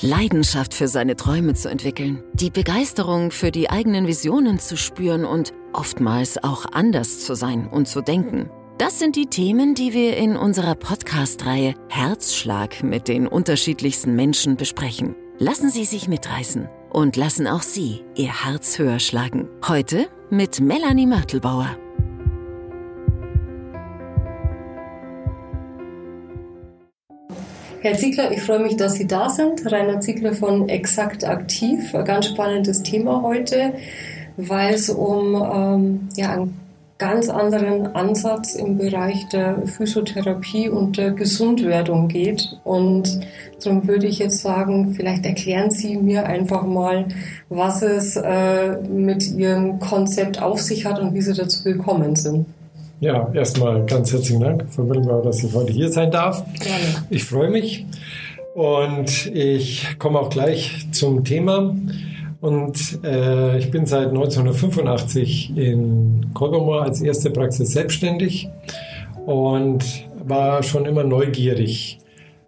Leidenschaft für seine Träume zu entwickeln, die Begeisterung für die eigenen Visionen zu spüren und oftmals auch anders zu sein und zu denken. Das sind die Themen, die wir in unserer Podcast-Reihe Herzschlag mit den unterschiedlichsten Menschen besprechen. Lassen Sie sich mitreißen und lassen auch Sie Ihr Herz höher schlagen. Heute mit Melanie Mörtelbauer. Herr Ziegler, ich freue mich, dass Sie da sind. Rainer Ziegler von Exakt Aktiv. Ein ganz spannendes Thema heute, weil es um ähm, ja, einen ganz anderen Ansatz im Bereich der Physiotherapie und der Gesundwerdung geht. Und darum würde ich jetzt sagen, vielleicht erklären Sie mir einfach mal, was es äh, mit Ihrem Konzept auf sich hat und wie Sie dazu gekommen sind. Ja, erstmal ganz herzlichen Dank, Frau Mittelbauer, dass ich heute hier sein darf. Gerne. Ich freue mich und ich komme auch gleich zum Thema. Und äh, ich bin seit 1985 in Kolbermoor als erste Praxis selbstständig und war schon immer neugierig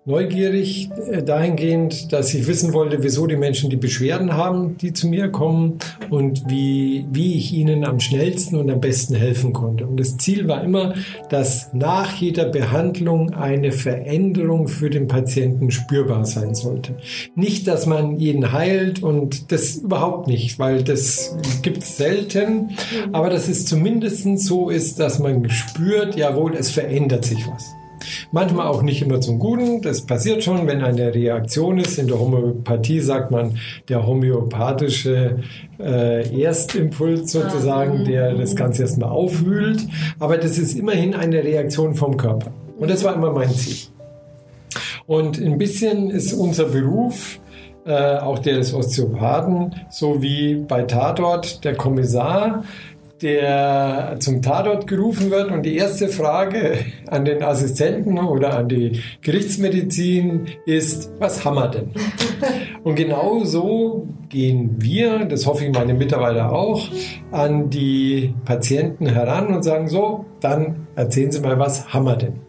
neugierig äh, dahingehend, dass ich wissen wollte, wieso die Menschen die Beschwerden haben, die zu mir kommen und wie, wie ich ihnen am schnellsten und am besten helfen konnte. Und das Ziel war immer, dass nach jeder Behandlung eine Veränderung für den Patienten spürbar sein sollte. Nicht, dass man jeden heilt und das überhaupt nicht, weil das gibt es selten, aber dass es zumindest so ist, dass man spürt, jawohl, es verändert sich was. Manchmal auch nicht immer zum Guten. Das passiert schon, wenn eine Reaktion ist. In der Homöopathie sagt man der homöopathische äh, Erstimpuls sozusagen, der das Ganze erstmal aufwühlt. Aber das ist immerhin eine Reaktion vom Körper. Und das war immer mein Ziel. Und ein bisschen ist unser Beruf, äh, auch der des Osteopathen, so wie bei Tatort der Kommissar, der zum Tatort gerufen wird und die erste Frage an den Assistenten oder an die Gerichtsmedizin ist, was haben wir denn? Und genau so gehen wir, das hoffe ich meine Mitarbeiter auch, an die Patienten heran und sagen so, dann erzählen Sie mal, was haben wir denn?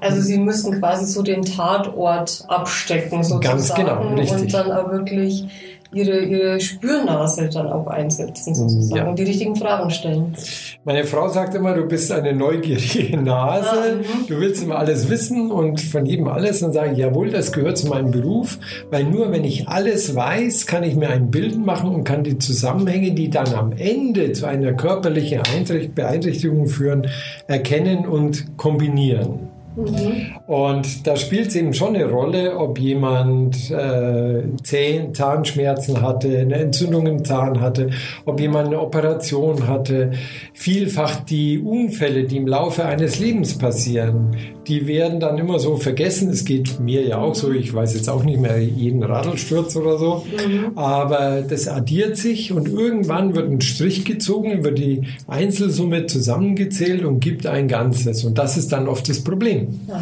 Also Sie müssen quasi so den Tatort abstecken sozusagen Ganz genau, richtig. und dann auch wirklich ihre, ihre Spürnase dann auch einsetzen sozusagen ja. und die richtigen Fragen stellen. Meine Frau sagt immer, du bist eine neugierige Nase, ah, mhm. du willst immer alles wissen und von jedem alles und sagen, jawohl, das gehört zu meinem Beruf, weil nur wenn ich alles weiß, kann ich mir ein Bild machen und kann die Zusammenhänge, die dann am Ende zu einer körperlichen Beeinträchtigung führen, erkennen und kombinieren. Mhm. Und da spielt es eben schon eine Rolle, ob jemand äh, Zähn, Zahnschmerzen hatte, eine Entzündung im Zahn hatte, ob jemand eine Operation hatte. Vielfach die Unfälle, die im Laufe eines Lebens passieren, die werden dann immer so vergessen. Es geht mir ja auch so, ich weiß jetzt auch nicht mehr jeden Radlsturz oder so, mhm. aber das addiert sich und irgendwann wird ein Strich gezogen, wird die Einzelsumme zusammengezählt und gibt ein Ganzes. Und das ist dann oft das Problem. Aha,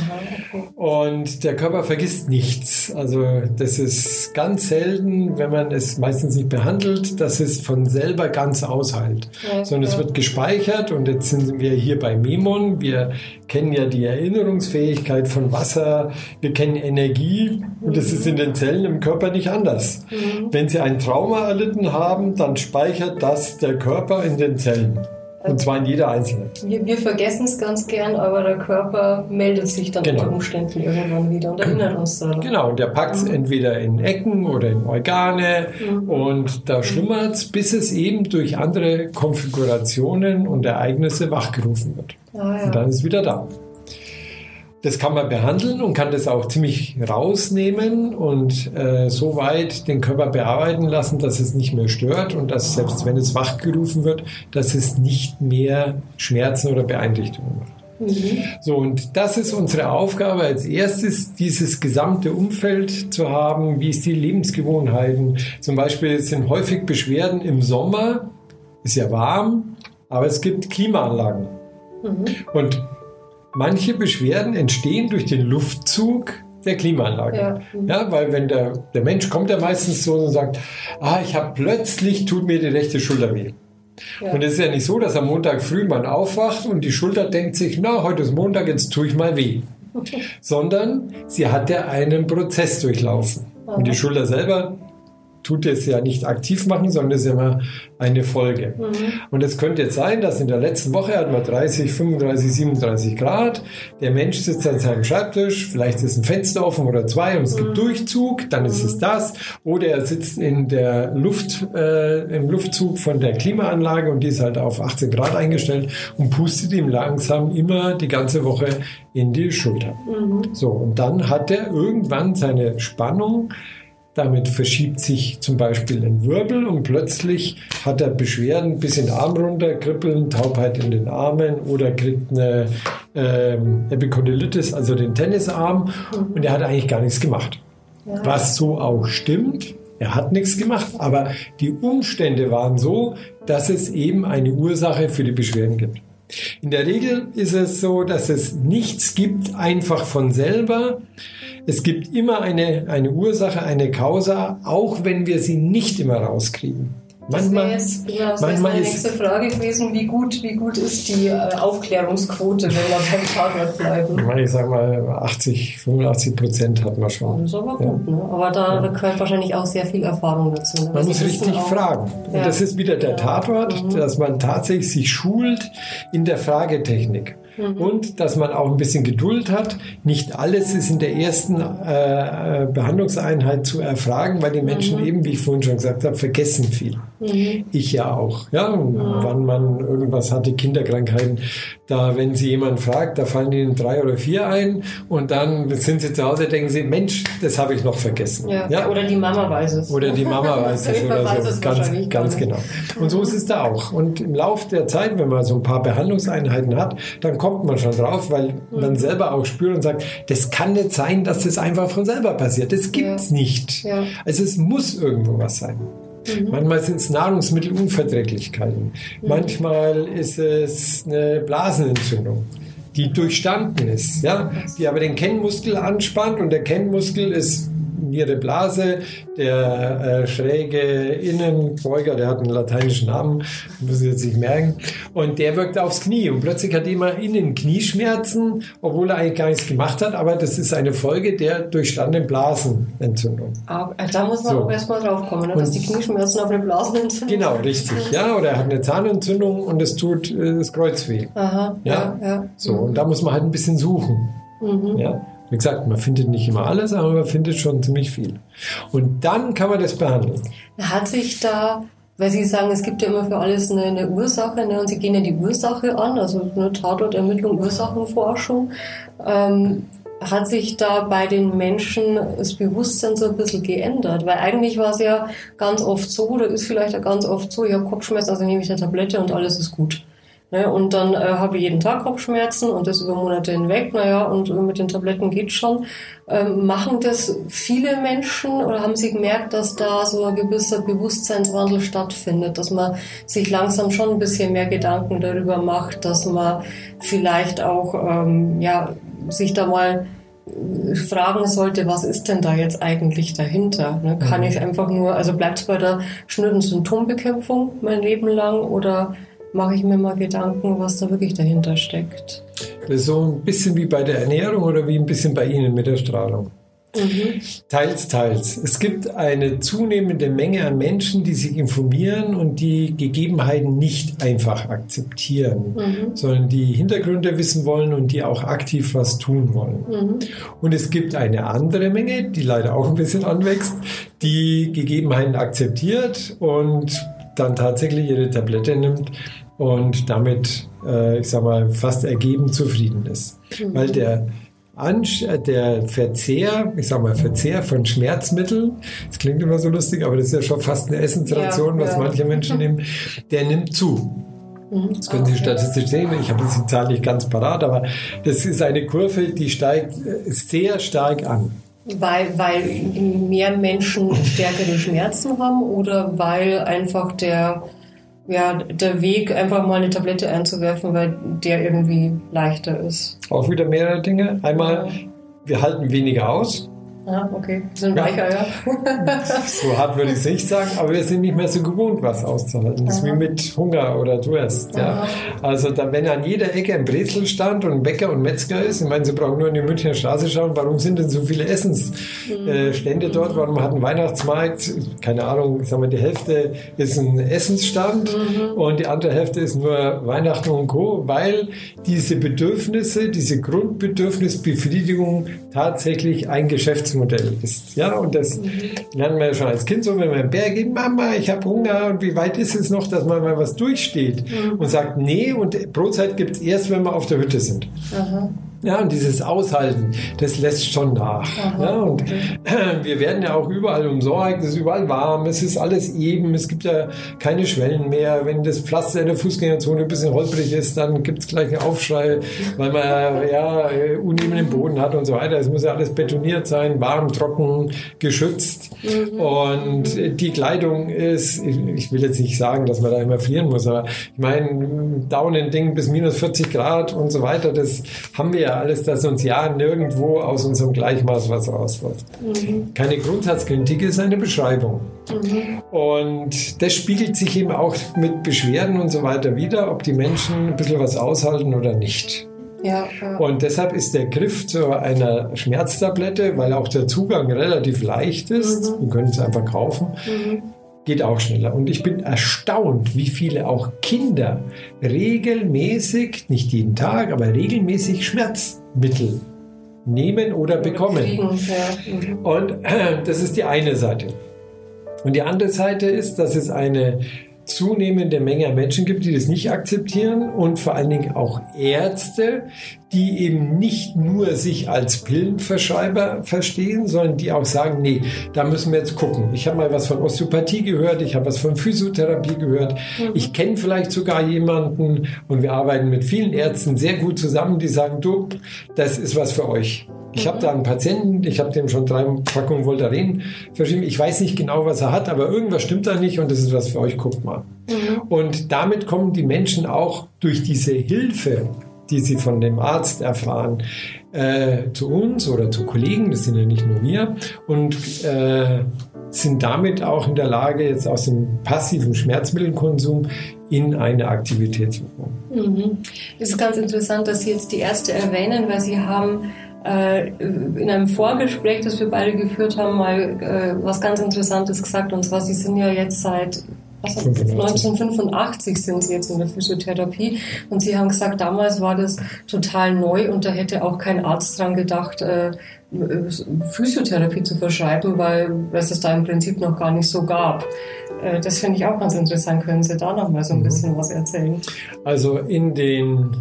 okay. Und der Körper vergisst nichts. Also das ist ganz selten, wenn man es meistens nicht behandelt, dass es von selber ganz ausheilt. Ja, Sondern ja. es wird gespeichert und jetzt sind wir hier bei Memon. Wir kennen ja die Erinnerungsfähigkeit von Wasser, wir kennen Energie und das ist in den Zellen im Körper nicht anders. Mhm. Wenn Sie ein Trauma erlitten haben, dann speichert das der Körper in den Zellen. Und zwar in jeder einzelnen. Wir, wir vergessen es ganz gern, aber der Körper meldet sich dann genau. unter Umständen irgendwann wieder und erinnert uns daran. Genau, und der packt es mhm. entweder in Ecken oder in Organe mhm. und da schlummert es, bis es eben durch andere Konfigurationen und Ereignisse wachgerufen wird. Ah, ja. Und dann ist es wieder da. Das kann man behandeln und kann das auch ziemlich rausnehmen und äh, so weit den Körper bearbeiten lassen, dass es nicht mehr stört und dass selbst wenn es wachgerufen wird, dass es nicht mehr Schmerzen oder Beeinträchtigungen macht. Mhm. So, und das ist unsere Aufgabe als erstes, dieses gesamte Umfeld zu haben. Wie ist die Lebensgewohnheiten? Zum Beispiel sind häufig Beschwerden im Sommer, ist ja warm, aber es gibt Klimaanlagen. Mhm. Und manche Beschwerden entstehen durch den Luftzug der Klimaanlage. Ja. ja, weil wenn der, der Mensch kommt ja meistens so und sagt, ah, ich habe plötzlich tut mir die rechte Schulter weh. Ja. Und es ist ja nicht so, dass am Montag früh man aufwacht und die Schulter denkt sich, na, heute ist Montag, jetzt tue ich mal weh. Sondern sie hat ja einen Prozess durchlaufen. Und die Schulter selber tut es ja nicht aktiv machen, sondern es ist immer eine Folge. Mhm. Und es könnte jetzt sein, dass in der letzten Woche hat man 30, 35, 37 Grad. Der Mensch sitzt an seinem Schreibtisch, vielleicht ist ein Fenster offen oder zwei und es mhm. gibt Durchzug, dann ist es mhm. das. Oder er sitzt in der Luft, äh, im Luftzug von der Klimaanlage und die ist halt auf 18 Grad eingestellt und pustet ihm langsam immer die ganze Woche in die Schulter. Mhm. So, und dann hat er irgendwann seine Spannung damit verschiebt sich zum Beispiel ein Wirbel und plötzlich hat er Beschwerden bis in den Arm runter, Kribbeln, Taubheit in den Armen oder kriegt eine ähm, Epikondylitis, also den Tennisarm mhm. und er hat eigentlich gar nichts gemacht. Ja. Was so auch stimmt. Er hat nichts gemacht, aber die Umstände waren so, dass es eben eine Ursache für die Beschwerden gibt. In der Regel ist es so, dass es nichts gibt einfach von selber. Es gibt immer eine, eine Ursache, eine Causa, auch wenn wir sie nicht immer rauskriegen. Manchmal, das wäre jetzt, genau, meine nächste Frage gewesen, wie gut, wie gut ist die äh, Aufklärungsquote, wenn wir beim Tatort bleiben? Ich sage mal, 80, 85 Prozent hat man schon. Das ist aber ja. gut, ne? aber da ja. gehört wahrscheinlich auch sehr viel Erfahrung dazu. Ne? Man muss richtig auch, fragen. Ja. Und das ist wieder der Tatort, mhm. dass man tatsächlich sich schult in der Fragetechnik. Mhm. Und dass man auch ein bisschen Geduld hat. Nicht alles ist in der ersten äh, Behandlungseinheit zu erfragen, weil die Menschen mhm. eben, wie ich vorhin schon gesagt habe, vergessen viel. Mhm. Ich ja auch. Ja, wann man irgendwas hatte, Kinderkrankheiten, da, wenn sie jemanden fragt, da fallen ihnen drei oder vier ein und dann sind sie zu Hause, denken sie, Mensch, das habe ich noch vergessen. Ja. ja. Oder die Mama weiß es. Oder die Mama weiß es oder weiß so. Es ganz, ganz genau. Und so ist es da auch. Und im Laufe der Zeit, wenn man so ein paar Behandlungseinheiten hat, dann kommt man schon drauf, weil mhm. man selber auch spürt und sagt, das kann nicht sein, dass das einfach von selber passiert. Das gibt's ja. nicht. Ja. Also es muss irgendwo was sein. Mhm. Manchmal sind es Nahrungsmittelunverträglichkeiten. Mhm. Manchmal ist es eine Blasenentzündung die durchstanden ist, ja, die aber den Kennmuskel anspannt und der Kennmuskel ist Niere Blase, der äh, schräge Innenbeuger, der hat einen lateinischen Namen, muss ich jetzt nicht merken, und der wirkt aufs Knie und plötzlich hat jemand innen Knieschmerzen, obwohl er eigentlich gar nichts gemacht hat, aber das ist eine Folge der durchstandenen Blasenentzündung. Aber äh, da muss man so. auch erstmal drauf kommen, ne, dass die Knieschmerzen auf eine Blasenentzündung Genau, richtig, ja, oder er hat eine Zahnentzündung und es tut äh, das Kreuz weh. Aha, ja, ja. ja. So, und da muss man halt ein bisschen suchen. Mhm. Ja. Wie gesagt, man findet nicht immer alles, aber man findet schon ziemlich viel. Und dann kann man das behandeln. Hat sich da, weil Sie sagen, es gibt ja immer für alles eine, eine Ursache, ne, und Sie gehen ja die Ursache an, also eine Tatortermittlung, Ursachenforschung. Ähm, hat sich da bei den Menschen das Bewusstsein so ein bisschen geändert? Weil eigentlich war es ja ganz oft so, oder ist vielleicht auch ganz oft so, ich habe Kopfschmerzen, also nehme ich eine Tablette und alles ist gut. Ne? Und dann äh, habe ich jeden Tag Kopfschmerzen und das über Monate hinweg. Naja, und mit den Tabletten geht schon. Ähm, machen das viele Menschen oder haben Sie gemerkt, dass da so ein gewisser Bewusstseinswandel stattfindet, dass man sich langsam schon ein bisschen mehr Gedanken darüber macht, dass man vielleicht auch ähm, ja, sich da mal äh, fragen sollte, was ist denn da jetzt eigentlich dahinter? Ne? Kann mhm. ich einfach nur, also bleibt es bei der schnöden Symptombekämpfung mein Leben lang oder mache ich mir mal Gedanken, was da wirklich dahinter steckt. Das ist so ein bisschen wie bei der Ernährung oder wie ein bisschen bei Ihnen mit der Strahlung. Mhm. Teils, teils. Es gibt eine zunehmende Menge an Menschen, die sich informieren und die Gegebenheiten nicht einfach akzeptieren, mhm. sondern die Hintergründe wissen wollen und die auch aktiv was tun wollen. Mhm. Und es gibt eine andere Menge, die leider auch ein bisschen anwächst, die Gegebenheiten akzeptiert und dann tatsächlich ihre Tablette nimmt und damit, äh, ich sag mal, fast ergeben zufrieden ist. Mhm. Weil der, Ansch der Verzehr, ich sag mal, Verzehr von Schmerzmitteln, das klingt immer so lustig, aber das ist ja schon fast eine Essensration, ja, was ja. manche Menschen nehmen, der nimmt zu. Mhm. Das können Sie statistisch sehen. Ich habe die Zahl nicht ganz parat, aber das ist eine Kurve, die steigt äh, sehr stark an. Weil, weil mehr Menschen stärkere Schmerzen haben oder weil einfach der ja, der Weg, einfach mal eine Tablette einzuwerfen, weil der irgendwie leichter ist. Auch wieder mehrere Dinge. Einmal, wir halten weniger aus. Ah, okay. Bisschen weicher, ja. so hart würde ich es nicht sagen, aber wir sind nicht mehr so gewohnt, was auszuhalten. Das ist wie mit Hunger oder Durst. Ja. Also da, wenn an jeder Ecke ein Brezelstand und ein Bäcker und Metzger ist, ich meine, Sie brauchen nur in die Münchner Straße schauen, warum sind denn so viele Essensstände mhm. dort? Warum hat ein Weihnachtsmarkt, keine Ahnung, sagen wir, die Hälfte ist ein Essensstand mhm. und die andere Hälfte ist nur Weihnachten und Co., weil diese Bedürfnisse, diese Grundbedürfnisbefriedigung tatsächlich ein Geschäftsmodell ist. Ja, und das mhm. lernen wir ja schon als Kind so, wenn wir im Berg gehen, Mama, ich habe Hunger und wie weit ist es noch, dass man mal was durchsteht mhm. und sagt, nee, und Brotzeit gibt es erst, wenn wir auf der Hütte sind. Aha. Ja, und dieses Aushalten, das lässt schon nach. ja, und okay. wir werden ja auch überall umsorgt, es ist überall warm, es ist alles eben, es gibt ja keine Schwellen mehr. Wenn das Pflaster in der Fußgängerzone ein bisschen holprig ist, dann gibt es gleich einen Aufschrei, weil man ja unebenen Boden hat und so weiter. Es muss ja alles betoniert sein, warm, trocken, geschützt. Mhm. Und die Kleidung ist, ich will jetzt nicht sagen, dass man da immer frieren muss, aber ich meine, Daunending bis minus 40 Grad und so weiter, das haben wir ja alles, dass uns ja nirgendwo aus unserem Gleichmaß was rauswirft. Mhm. Keine Grundsatzkritik ist eine Beschreibung. Mhm. Und das spiegelt sich eben auch mit Beschwerden und so weiter wieder, ob die Menschen ein bisschen was aushalten oder nicht. Ja, ja. Und deshalb ist der Griff zu einer Schmerztablette, weil auch der Zugang relativ leicht ist, mhm. wir können es einfach kaufen, mhm geht auch schneller. Und ich bin erstaunt, wie viele auch Kinder regelmäßig, nicht jeden Tag, aber regelmäßig Schmerzmittel nehmen oder bekommen. Mhm. Und äh, das ist die eine Seite. Und die andere Seite ist, dass es eine zunehmende Menge an Menschen gibt, die das nicht akzeptieren und vor allen Dingen auch Ärzte, die eben nicht nur sich als Pillenverschreiber verstehen, sondern die auch sagen, nee, da müssen wir jetzt gucken. Ich habe mal was von Osteopathie gehört, ich habe was von Physiotherapie gehört, mhm. ich kenne vielleicht sogar jemanden und wir arbeiten mit vielen Ärzten sehr gut zusammen, die sagen, du, das ist was für euch. Ich habe da einen Patienten, ich habe dem schon drei Packungen Voltaren verschrieben. Ich weiß nicht genau, was er hat, aber irgendwas stimmt da nicht und das ist was für euch, guckt mal. Mhm. Und damit kommen die Menschen auch durch diese Hilfe, die sie von dem Arzt erfahren, äh, zu uns oder zu Kollegen, das sind ja nicht nur wir, und äh, sind damit auch in der Lage, jetzt aus dem passiven Schmerzmittelkonsum in eine Aktivität zu kommen. Mhm. Es ist ganz interessant, dass Sie jetzt die Ärzte erwähnen, weil Sie haben in einem Vorgespräch, das wir beide geführt haben, mal äh, was ganz Interessantes gesagt. Und zwar, Sie sind ja jetzt seit was, 1985 sind Sie jetzt in der Physiotherapie. Und Sie haben gesagt, damals war das total neu und da hätte auch kein Arzt dran gedacht, äh, Physiotherapie zu verschreiben, weil es das da im Prinzip noch gar nicht so gab. Das finde ich auch ganz interessant. Können Sie da noch mal so ein mhm. bisschen was erzählen? Also in den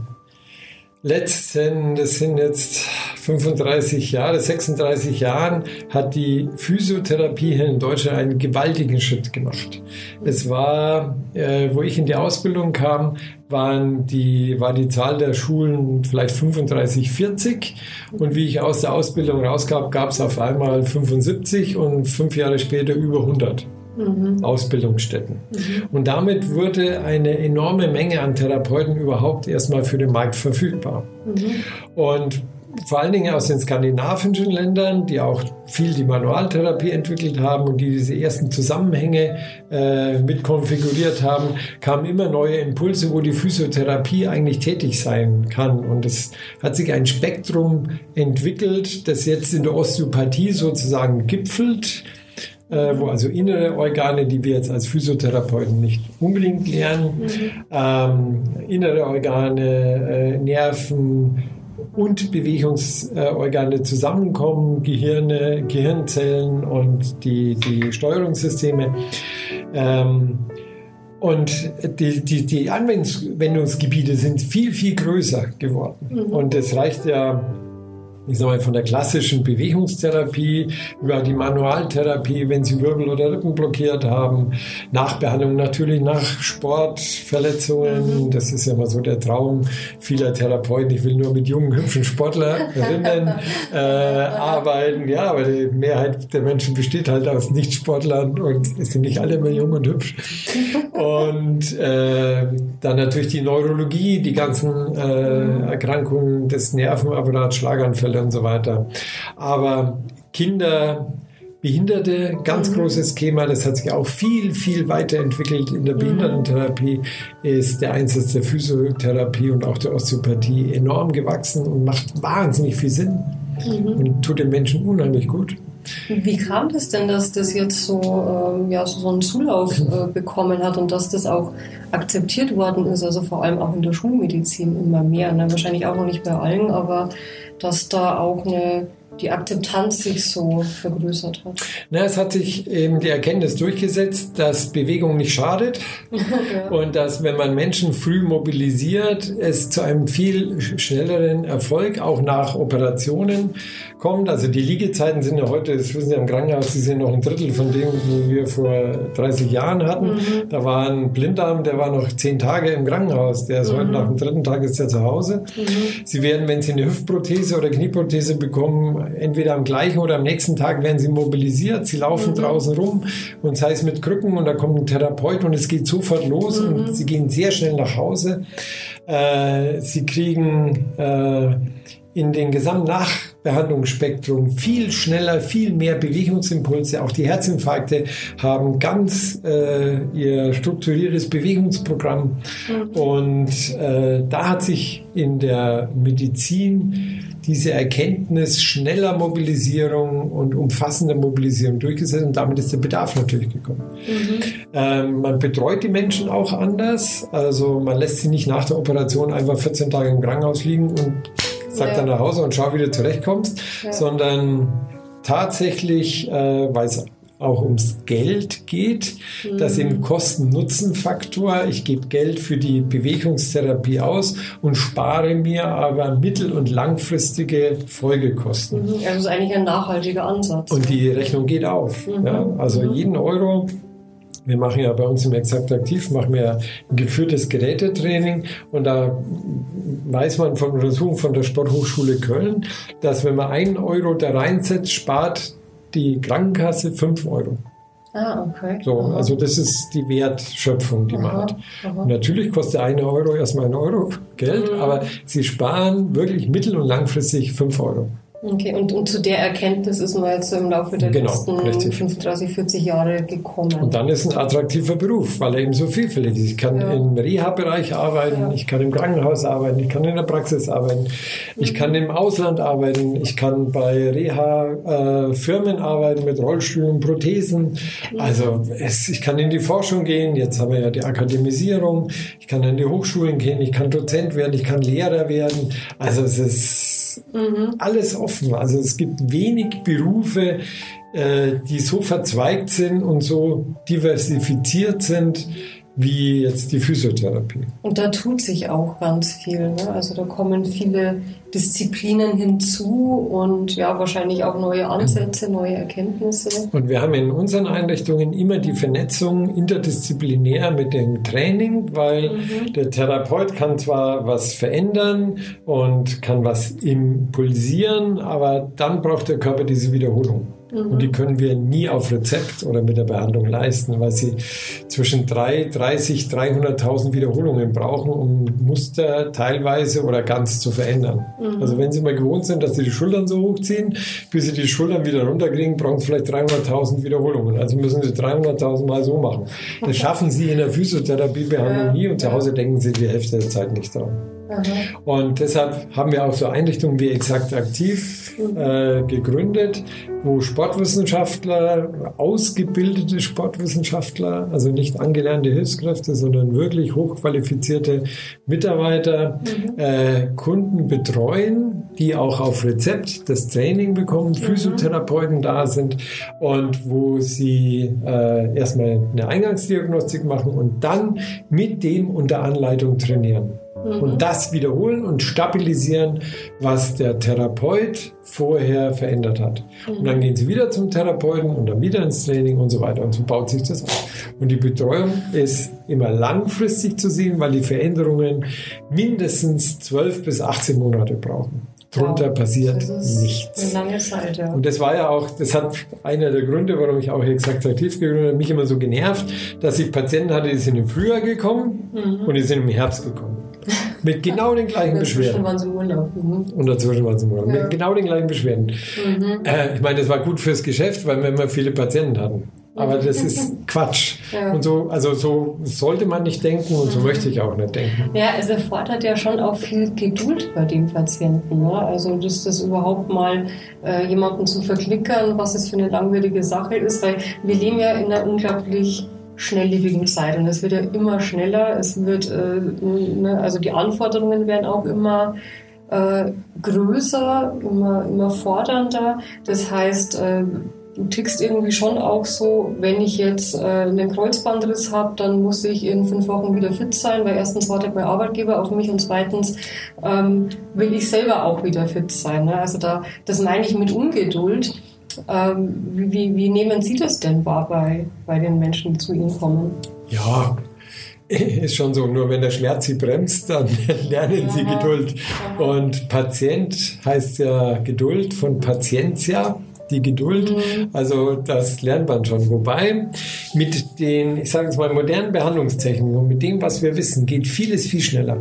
letzten, das sind jetzt 35 Jahre, 36 Jahren, hat die Physiotherapie hier in Deutschland einen gewaltigen Schritt gemacht. Es war, äh, wo ich in die Ausbildung kam, waren die, war die Zahl der Schulen vielleicht 35, 40. Und wie ich aus der Ausbildung rauskam, gab es auf einmal 75 und fünf Jahre später über 100 mhm. Ausbildungsstätten. Mhm. Und damit wurde eine enorme Menge an Therapeuten überhaupt erstmal für den Markt verfügbar. Mhm. Und vor allen Dingen aus den skandinavischen Ländern, die auch viel die Manualtherapie entwickelt haben und die diese ersten Zusammenhänge äh, mit konfiguriert haben, kamen immer neue Impulse, wo die Physiotherapie eigentlich tätig sein kann. Und es hat sich ein Spektrum entwickelt, das jetzt in der Osteopathie sozusagen gipfelt äh, wo also innere Organe, die wir jetzt als Physiotherapeuten nicht unbedingt lernen, mhm. ähm, innere Organe, äh, Nerven und Bewegungsorgane zusammenkommen, Gehirne, Gehirnzellen und die, die Steuerungssysteme. Ähm, und die, die, die Anwendungsgebiete sind viel, viel größer geworden. Mhm. Und es reicht ja ich sage mal, von der klassischen Bewegungstherapie über die Manualtherapie, wenn Sie Wirbel oder Rippen blockiert haben, Nachbehandlung natürlich nach Sportverletzungen. Mhm. Das ist ja immer so der Traum vieler Therapeuten. Ich will nur mit jungen, hübschen Sportlerinnen äh, arbeiten. Ja, aber die Mehrheit der Menschen besteht halt aus Nichtsportlern und es sind nicht alle mehr jung und hübsch. Und äh, dann natürlich die Neurologie, die ganzen äh, Erkrankungen des Nervenapparats, Schlaganfälle Anfälle und so weiter. Aber Kinder, Behinderte, ganz mhm. großes Thema, das hat sich auch viel, viel weiterentwickelt in der mhm. Behindertentherapie, ist der Einsatz der Physiotherapie und auch der Osteopathie enorm gewachsen und macht wahnsinnig viel Sinn mhm. und tut den Menschen unheimlich gut. Wie kam das denn, dass das jetzt so, ähm, ja, so einen Zulauf äh, bekommen hat und dass das auch akzeptiert worden ist, also vor allem auch in der Schulmedizin immer mehr? Ne? Wahrscheinlich auch noch nicht bei allen, aber dass da auch eine die Akzeptanz sich so vergrößert hat? Na, es hat sich eben die Erkenntnis durchgesetzt, dass Bewegung nicht schadet ja. und dass, wenn man Menschen früh mobilisiert, es zu einem viel schnelleren Erfolg auch nach Operationen kommt. Also die Liegezeiten sind ja heute, das wissen Sie im Krankenhaus, die sind noch ein Drittel von dem, die wir vor 30 Jahren hatten. Mhm. Da war ein Blinddarm, der war noch zehn Tage im Krankenhaus. Der ist mhm. heute nach dem dritten Tag ist er zu Hause. Mhm. Sie werden, wenn Sie eine Hüftprothese oder Knieprothese bekommen, entweder am gleichen oder am nächsten Tag werden Sie mobilisiert. Sie laufen mhm. draußen rum und sei es mit Krücken und da kommt ein Therapeut und es geht sofort los und mhm. Sie gehen sehr schnell nach Hause. Äh, Sie kriegen äh, in den gesamten Nachbehandlungsspektrum viel schneller, viel mehr Bewegungsimpulse. Auch die Herzinfarkte haben ganz äh, ihr strukturiertes Bewegungsprogramm. Mhm. Und äh, da hat sich in der Medizin diese Erkenntnis schneller Mobilisierung und umfassender Mobilisierung durchgesetzt und damit ist der Bedarf natürlich gekommen. Mhm. Ähm, man betreut die Menschen auch anders. Also man lässt sie nicht nach der Operation einfach 14 Tage im Krankenhaus liegen und sag ja. dann nach Hause und schau, wie du zurechtkommst, ja. sondern tatsächlich, äh, weil es auch ums Geld geht, mhm. dass im Kosten-Nutzen-Faktor, ich gebe Geld für die Bewegungstherapie aus und spare mir aber mittel- und langfristige Folgekosten. Mhm. Also ist eigentlich ein nachhaltiger Ansatz. Und die Rechnung geht auf. Mhm. Ja? Also mhm. jeden Euro wir machen ja bei uns im Exakt Aktiv, machen wir ein geführtes Gerätetraining und da weiß man von Untersuchungen von der Sporthochschule Köln, dass wenn man einen Euro da reinsetzt, spart die Krankenkasse fünf Euro. Ah, okay. So, also das ist die Wertschöpfung, die aha, man hat. Natürlich kostet eine Euro erstmal ein Euro Geld, mhm. aber sie sparen wirklich mittel- und langfristig fünf Euro. Okay, und, und zu der Erkenntnis ist man jetzt im Laufe der genau, letzten richtig. 35, 40 Jahre gekommen. Und dann ist ein attraktiver Beruf, weil er eben so vielfältig ist. Ich kann ja. im Reha-Bereich arbeiten, ja. ich kann im Krankenhaus arbeiten, ich kann in der Praxis arbeiten, ich mhm. kann im Ausland arbeiten, ich kann bei Reha-Firmen arbeiten mit Rollstühlen, Prothesen. Mhm. Also es, ich kann in die Forschung gehen, jetzt haben wir ja die Akademisierung, ich kann in die Hochschulen gehen, ich kann Dozent werden, ich kann Lehrer werden. Also es ist mhm. alles offen. Also es gibt wenig Berufe, äh, die so verzweigt sind und so diversifiziert sind, wie jetzt die Physiotherapie. Und da tut sich auch ganz viel. Ne? Also da kommen viele Disziplinen hinzu und ja, wahrscheinlich auch neue Ansätze, neue Erkenntnisse. Und wir haben in unseren Einrichtungen immer die Vernetzung interdisziplinär mit dem Training, weil mhm. der Therapeut kann zwar was verändern und kann was impulsieren, aber dann braucht der Körper diese Wiederholung. Mhm. Und die können wir nie auf Rezept oder mit der Behandlung leisten, weil sie zwischen 3, 30, 300.000 Wiederholungen brauchen, um Muster teilweise oder ganz zu verändern. Mhm. Also wenn Sie mal gewohnt sind, dass Sie die Schultern so hochziehen, bis Sie die Schultern wieder runterkriegen, brauchen Sie vielleicht 300.000 Wiederholungen. Also müssen Sie 300.000 Mal so machen. Das schaffen Sie in der Physiotherapiebehandlung ja. nie und zu Hause denken Sie die Hälfte der Zeit nicht daran. Und deshalb haben wir auch so Einrichtungen wie Exakt Aktiv mhm. äh, gegründet, wo Sportwissenschaftler, ausgebildete Sportwissenschaftler, also nicht angelernte Hilfskräfte, sondern wirklich hochqualifizierte Mitarbeiter mhm. äh, Kunden betreuen, die auch auf Rezept das Training bekommen, mhm. Physiotherapeuten da sind und wo sie äh, erstmal eine Eingangsdiagnostik machen und dann mit dem unter Anleitung trainieren mhm. und das wiederholen und stabilisieren, was der Therapeut vorher verändert hat. Mhm. Und dann gehen sie wieder zum Therapeuten und dann wieder ins Training und so weiter. Und so baut sich das auf. Und die Betreuung ist immer langfristig zu sehen, weil die Veränderungen mindestens 12 bis 18 Monate brauchen. Drunter passiert nichts. Eine lange Zeit, ja. Und das war ja auch, das hat einer der Gründe, warum ich auch hier gesagt aktiv gegründet habe, mich immer so genervt, dass ich Patienten hatte, die sind im Frühjahr gekommen mhm. und die sind im Herbst gekommen. Mit genau den gleichen Beschwerden. waren sie Urlaub. Mhm. Und dazwischen waren sie im Urlaub. Ja. Mit genau den gleichen Beschwerden. Mhm. Äh, ich meine, das war gut fürs Geschäft, weil wir immer viele Patienten hatten. Aber das ist Quatsch. Ja. Und so, also so sollte man nicht denken und so mhm. möchte ich auch nicht denken. Ja, es erfordert ja schon auch viel Geduld bei dem Patienten. Ne? Also das, das überhaupt mal äh, jemanden zu verklickern, was es für eine langwierige Sache ist, weil wir leben ja in einer unglaublich schnelllebigen Zeit und es wird ja immer schneller. Es wird, äh, ne, also die Anforderungen werden auch immer äh, größer, immer, immer fordernder. Das heißt, äh, du tickst irgendwie schon auch so, wenn ich jetzt äh, einen Kreuzbandriss habe, dann muss ich in fünf Wochen wieder fit sein, weil erstens wartet mein Arbeitgeber auf mich und zweitens ähm, will ich selber auch wieder fit sein. Ne? Also da, das meine ich mit Ungeduld. Ähm, wie, wie nehmen Sie das denn wahr bei, bei den Menschen, die zu Ihnen kommen? Ja, ist schon so, nur wenn der Schmerz sie bremst, dann lernen sie Geduld. Und Patient heißt ja Geduld von Patientia die Geduld. Mhm. Also das lernt man schon. Wobei mit den, ich sage jetzt mal, modernen Behandlungstechniken und mit dem, was wir wissen, geht vieles viel schneller.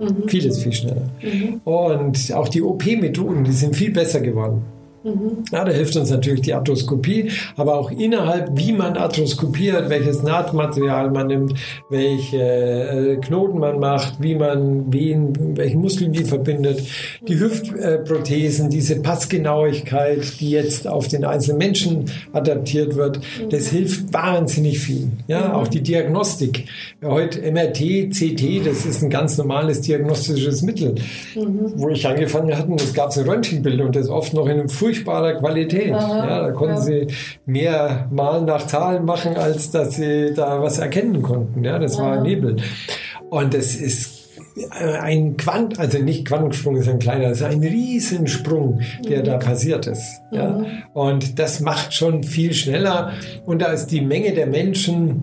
Mhm. Vieles viel schneller. Mhm. Und auch die OP-Methoden, die sind viel besser geworden. Mhm. Ja, da hilft uns natürlich die Arthroskopie, aber auch innerhalb, wie man arthroskopiert, welches Nahtmaterial man nimmt, welche äh, Knoten man macht, wie man wen, welche Muskeln die verbindet, die Hüftprothesen, diese Passgenauigkeit, die jetzt auf den einzelnen Menschen adaptiert wird, mhm. das hilft wahnsinnig viel. Ja, mhm. auch die Diagnostik. Ja, heute MRT, CT, das ist ein ganz normales diagnostisches Mittel. Mhm. Wo ich angefangen hatte, es gab ein Röntgenbild und das oft noch in einem Furcht furchtbarer Qualität. Aha, ja, da konnten ja. sie mehr Malen nach Zahlen machen, als dass sie da was erkennen konnten. Ja, das Aha. war Nebel. Und es ist ein Quant, also nicht Quantensprung ist ein kleiner, es ist ein Riesensprung, der mhm. da passiert ist. Ja. Mhm. Und das macht schon viel schneller. Und da ist die Menge der Menschen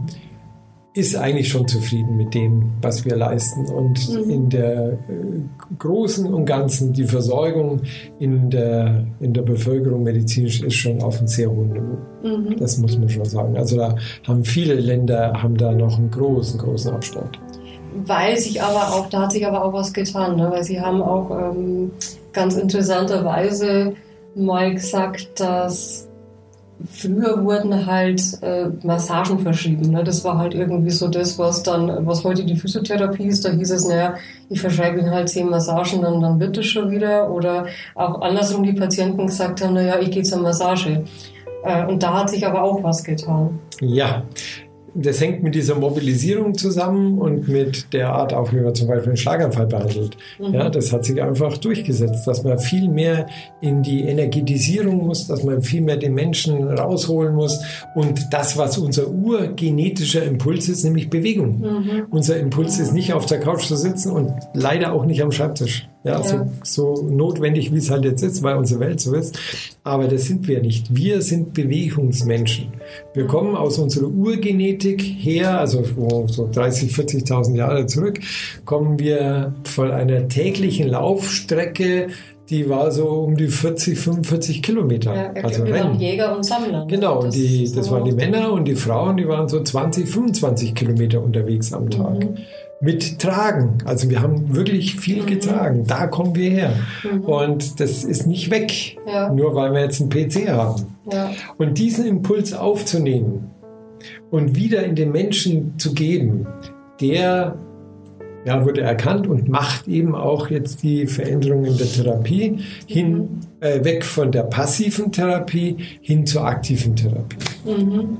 ist eigentlich schon zufrieden mit dem, was wir leisten. Und mhm. in der äh, Großen und Ganzen, die Versorgung in der, in der Bevölkerung medizinisch ist schon auf einem sehr hohen Niveau. Mhm. Das muss man schon sagen. Also da haben viele Länder haben da noch einen großen, großen Abstand. Weil sich aber auch, da hat sich aber auch was getan, ne? weil sie haben auch ähm, ganz interessanterweise mal gesagt, dass früher wurden halt äh, Massagen verschrieben. Ne? Das war halt irgendwie so das, was dann, was heute die Physiotherapie ist. Da hieß es, naja, ich verschreibe Ihnen halt zehn Massagen, dann, dann wird es schon wieder. Oder auch andersrum die Patienten gesagt haben, naja, ich gehe zur Massage. Äh, und da hat sich aber auch was getan. Ja, das hängt mit dieser Mobilisierung zusammen und mit der Art, auch wie man zum Beispiel einen Schlaganfall behandelt. Mhm. Ja, das hat sich einfach durchgesetzt, dass man viel mehr in die Energetisierung muss, dass man viel mehr den Menschen rausholen muss und das, was unser urgenetischer Impuls ist, nämlich Bewegung. Mhm. Unser Impuls ist nicht auf der Couch zu sitzen und leider auch nicht am Schreibtisch. Ja, ja. So, so notwendig, wie es halt jetzt ist, weil unsere Welt so ist. Aber das sind wir nicht. Wir sind Bewegungsmenschen. Wir kommen aus unserer Urgenetik her, also so 30, 40.000 Jahre zurück, kommen wir von einer täglichen Laufstrecke die war so um die 40, 45 Kilometer. Ja, also wir waren Jäger und Sammler. Genau, das, die, das so waren die Männer und die Frauen, die waren so 20, 25 Kilometer unterwegs am Tag. Mhm mit Tragen. Also wir haben wirklich viel mhm. getragen. Da kommen wir her. Mhm. Und das ist nicht weg, ja. nur weil wir jetzt einen PC haben. Ja. Und diesen Impuls aufzunehmen und wieder in den Menschen zu geben, der ja, wurde erkannt und macht eben auch jetzt die Veränderung in der Therapie hin, mhm. äh, weg von der passiven Therapie hin zur aktiven Therapie. Mhm.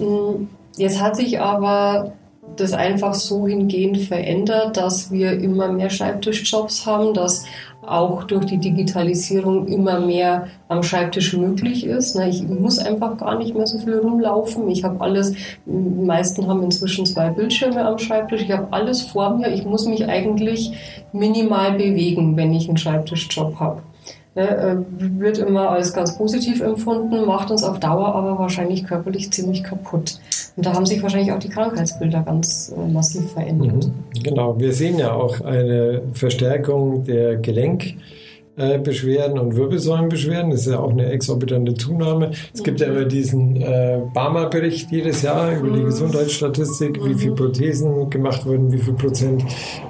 Mm, jetzt hat sich aber das einfach so hingehend verändert, dass wir immer mehr Schreibtischjobs haben, dass auch durch die Digitalisierung immer mehr am Schreibtisch möglich ist. Ich muss einfach gar nicht mehr so viel rumlaufen. Ich habe alles, die meisten haben inzwischen zwei Bildschirme am Schreibtisch. Ich habe alles vor mir. Ich muss mich eigentlich minimal bewegen, wenn ich einen Schreibtischjob habe. Ne, äh, wird immer als ganz positiv empfunden, macht uns auf Dauer aber wahrscheinlich körperlich ziemlich kaputt. Und da haben sich wahrscheinlich auch die Krankheitsbilder ganz äh, massiv verändert. Mhm. Genau, wir sehen ja auch eine Verstärkung der äh, Beschwerden und Wirbelsäulenbeschwerden. Das ist ja auch eine exorbitante Zunahme. Es gibt ja immer diesen äh, Barmer-Bericht jedes Jahr über die mhm. Gesundheitsstatistik, wie viele mhm. Prothesen gemacht wurden, wie viel Prozent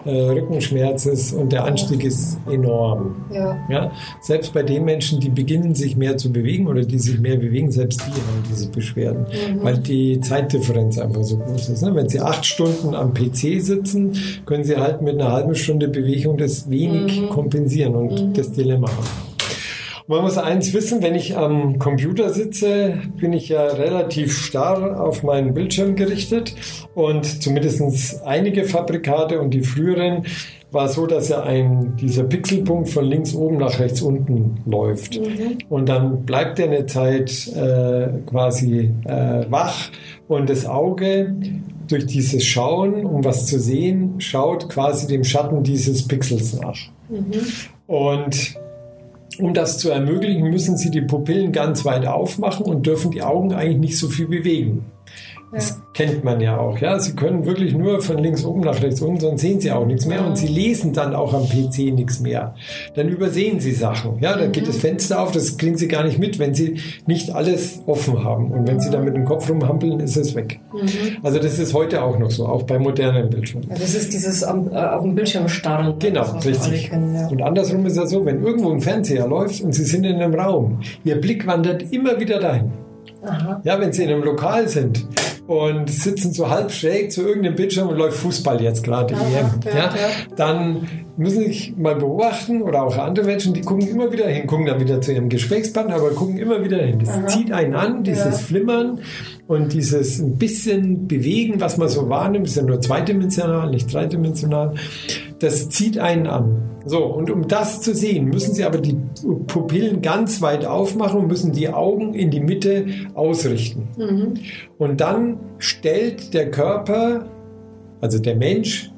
äh, Rückenschmerz ist und der Anstieg ist enorm. Ja. ja. Selbst bei den Menschen, die beginnen, sich mehr zu bewegen oder die sich mehr bewegen, selbst die haben diese Beschwerden, mhm. weil die Zeitdifferenz einfach so groß ist. Ne? Wenn sie acht Stunden am PC sitzen, können sie halt mit einer halben Stunde Bewegung das wenig mhm. kompensieren und mhm. das Dilemma. Man muss eins wissen, wenn ich am Computer sitze, bin ich ja relativ starr auf meinen Bildschirm gerichtet und zumindest einige Fabrikate und die früheren war so, dass ja ein, dieser Pixelpunkt von links oben nach rechts unten läuft. Mhm. Und dann bleibt er eine Zeit äh, quasi äh, wach und das Auge durch dieses Schauen, um was zu sehen, schaut quasi dem Schatten dieses Pixels nach. Mhm. Und um das zu ermöglichen, müssen Sie die Pupillen ganz weit aufmachen und dürfen die Augen eigentlich nicht so viel bewegen. Das kennt man ja auch. Ja? Sie können wirklich nur von links oben nach rechts unten, sonst sehen Sie auch nichts mehr und Sie lesen dann auch am PC nichts mehr. Dann übersehen Sie Sachen. Ja? Dann geht mhm. das Fenster auf, das kriegen Sie gar nicht mit, wenn Sie nicht alles offen haben. Und wenn Sie dann mit dem Kopf rumhampeln, ist es weg. Mhm. Also das ist heute auch noch so, auch bei modernen Bildschirmen. Ja, das ist dieses am, äh, auf dem Bildschirm starren. Genau, richtig. Kennen, ja. Und andersrum ist es so, wenn irgendwo ein Fernseher läuft und Sie sind in einem Raum, Ihr Blick wandert immer wieder dahin. Aha. Ja, wenn Sie in einem Lokal sind, und sitzen so halb schräg zu irgendeinem Bildschirm und läuft Fußball jetzt gerade ja, ja, ja, dann müssen Sie sich mal beobachten oder auch andere Menschen, die gucken immer wieder hin, gucken dann wieder zu ihrem Gesprächspartner, aber gucken immer wieder hin. Das Aha. zieht einen an, dieses Flimmern und dieses ein bisschen Bewegen, was man so wahrnimmt, ist ja nur zweidimensional, nicht dreidimensional, das zieht einen an. So, und um das zu sehen, müssen Sie aber die Pupillen ganz weit aufmachen und müssen die Augen in die Mitte ausrichten. Mhm. Und dann stellt der Körper, also der Mensch,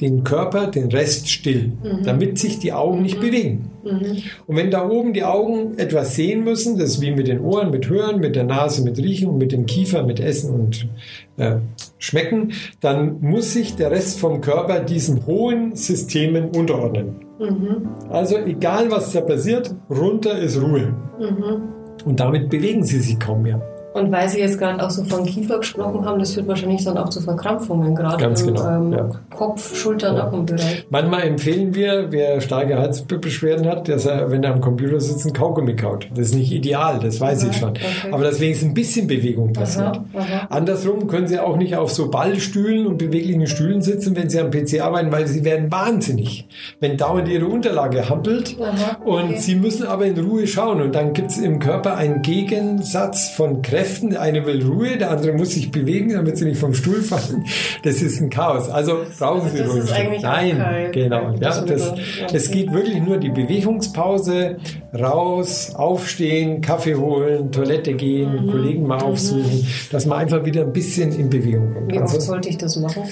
den Körper, den Rest still, mhm. damit sich die Augen nicht mhm. bewegen. Mhm. Und wenn da oben die Augen etwas sehen müssen, das ist wie mit den Ohren, mit Hören, mit der Nase, mit Riechen und mit dem Kiefer, mit Essen und äh, Schmecken, dann muss sich der Rest vom Körper diesen hohen Systemen unterordnen. Mhm. Also egal was da passiert, runter ist Ruhe. Mhm. Und damit bewegen sie sich kaum mehr. Und weil Sie jetzt gerade auch so von Kiefer gesprochen haben, das führt wahrscheinlich dann auch zu Verkrampfungen, gerade Ganz im genau, ähm, ja. Kopf, Schultern, ja. Nackenbereich. Manchmal empfehlen wir, wer starke Halsbeschwerden hat, dass er, wenn er am Computer sitzt, ein Kaugummi kaut. Das ist nicht ideal, das weiß aha, ich schon. Okay. Aber dass wenigstens ein bisschen Bewegung passiert. Aha, aha. Andersrum können Sie auch nicht auf so Ballstühlen und beweglichen Stühlen sitzen, wenn Sie am PC arbeiten, weil Sie werden wahnsinnig, wenn dauernd Ihre Unterlage hampelt. und okay. Sie müssen aber in Ruhe schauen. Und dann gibt es im Körper einen Gegensatz von Kräften Kräften. Der eine will Ruhe, der andere muss sich bewegen, damit sie nicht vom Stuhl fallen. Das ist ein Chaos. Also brauchen Sie also Ruhe. Nein, genau. Ja, das, es geht wirklich nur die Bewegungspause, raus, aufstehen, Kaffee holen, Toilette gehen, mhm. Kollegen mal mhm. aufsuchen, dass man einfach wieder ein bisschen in Bewegung kommt. Wie oft also, sollte ich das machen?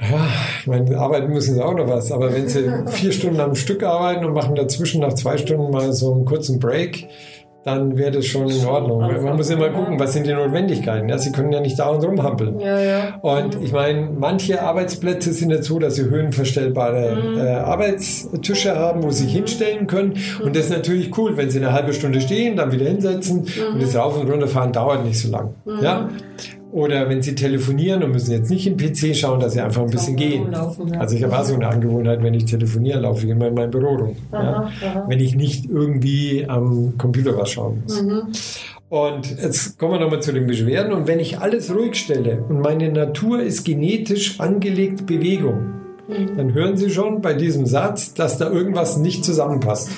Ja, ich meine, arbeiten müssen sie auch noch was, aber wenn sie vier Stunden am Stück arbeiten und machen dazwischen nach zwei Stunden mal so einen kurzen Break, dann wäre das schon in Ordnung. Man muss immer gucken, was sind die Notwendigkeiten. Ja, sie können ja nicht dauernd rumhampeln. Ja, ja. Und ich meine, manche Arbeitsplätze sind so, dass sie höhenverstellbare mhm. äh, Arbeitstische haben, wo sie sich hinstellen können. Und das ist natürlich cool, wenn sie eine halbe Stunde stehen, dann wieder hinsetzen mhm. und das Rauf- und Runterfahren dauert nicht so lang. Mhm. Ja? Oder wenn Sie telefonieren und müssen jetzt nicht im PC schauen, dass Sie einfach ein bisschen gehen. Laufen, ja. Also ich habe auch so eine Angewohnheit, wenn ich telefoniere, laufe ich immer in mein Büro rum. Aha, ja? aha. Wenn ich nicht irgendwie am Computer was schauen muss. Mhm. Und jetzt kommen wir nochmal zu den Beschwerden. Und wenn ich alles ruhig stelle und meine Natur ist genetisch angelegt Bewegung, mhm. dann hören Sie schon bei diesem Satz, dass da irgendwas nicht zusammenpasst.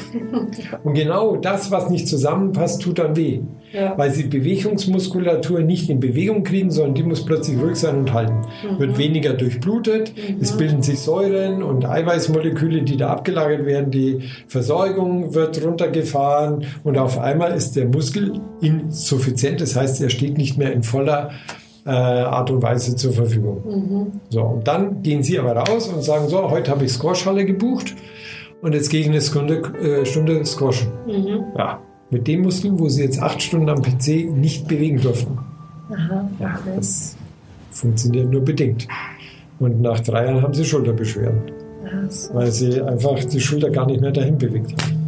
Und genau das, was nicht zusammenpasst, tut dann weh ja. weil sie Bewegungsmuskulatur nicht in Bewegung kriegen, sondern die muss plötzlich ruhig sein und halten. Mhm. Wird weniger durchblutet, mhm. es bilden sich Säuren und Eiweißmoleküle, die da abgelagert werden, die Versorgung wird runtergefahren und auf einmal ist der Muskel insuffizient, das heißt, er steht nicht mehr in voller äh, Art und Weise zur Verfügung. Mhm. So, und dann gehen sie aber raus und sagen, so, heute habe ich Squashhalle gebucht und jetzt gehe ich eine Stunde, äh, Stunde squashen. Mhm. Ja, mit dem Muskel, wo sie jetzt acht Stunden am PC nicht bewegen durften. Aha, okay. ja, das funktioniert nur bedingt. Und nach drei Jahren haben sie Schulterbeschwerden. so. weil sie einfach die Schulter gar nicht mehr dahin bewegt hat.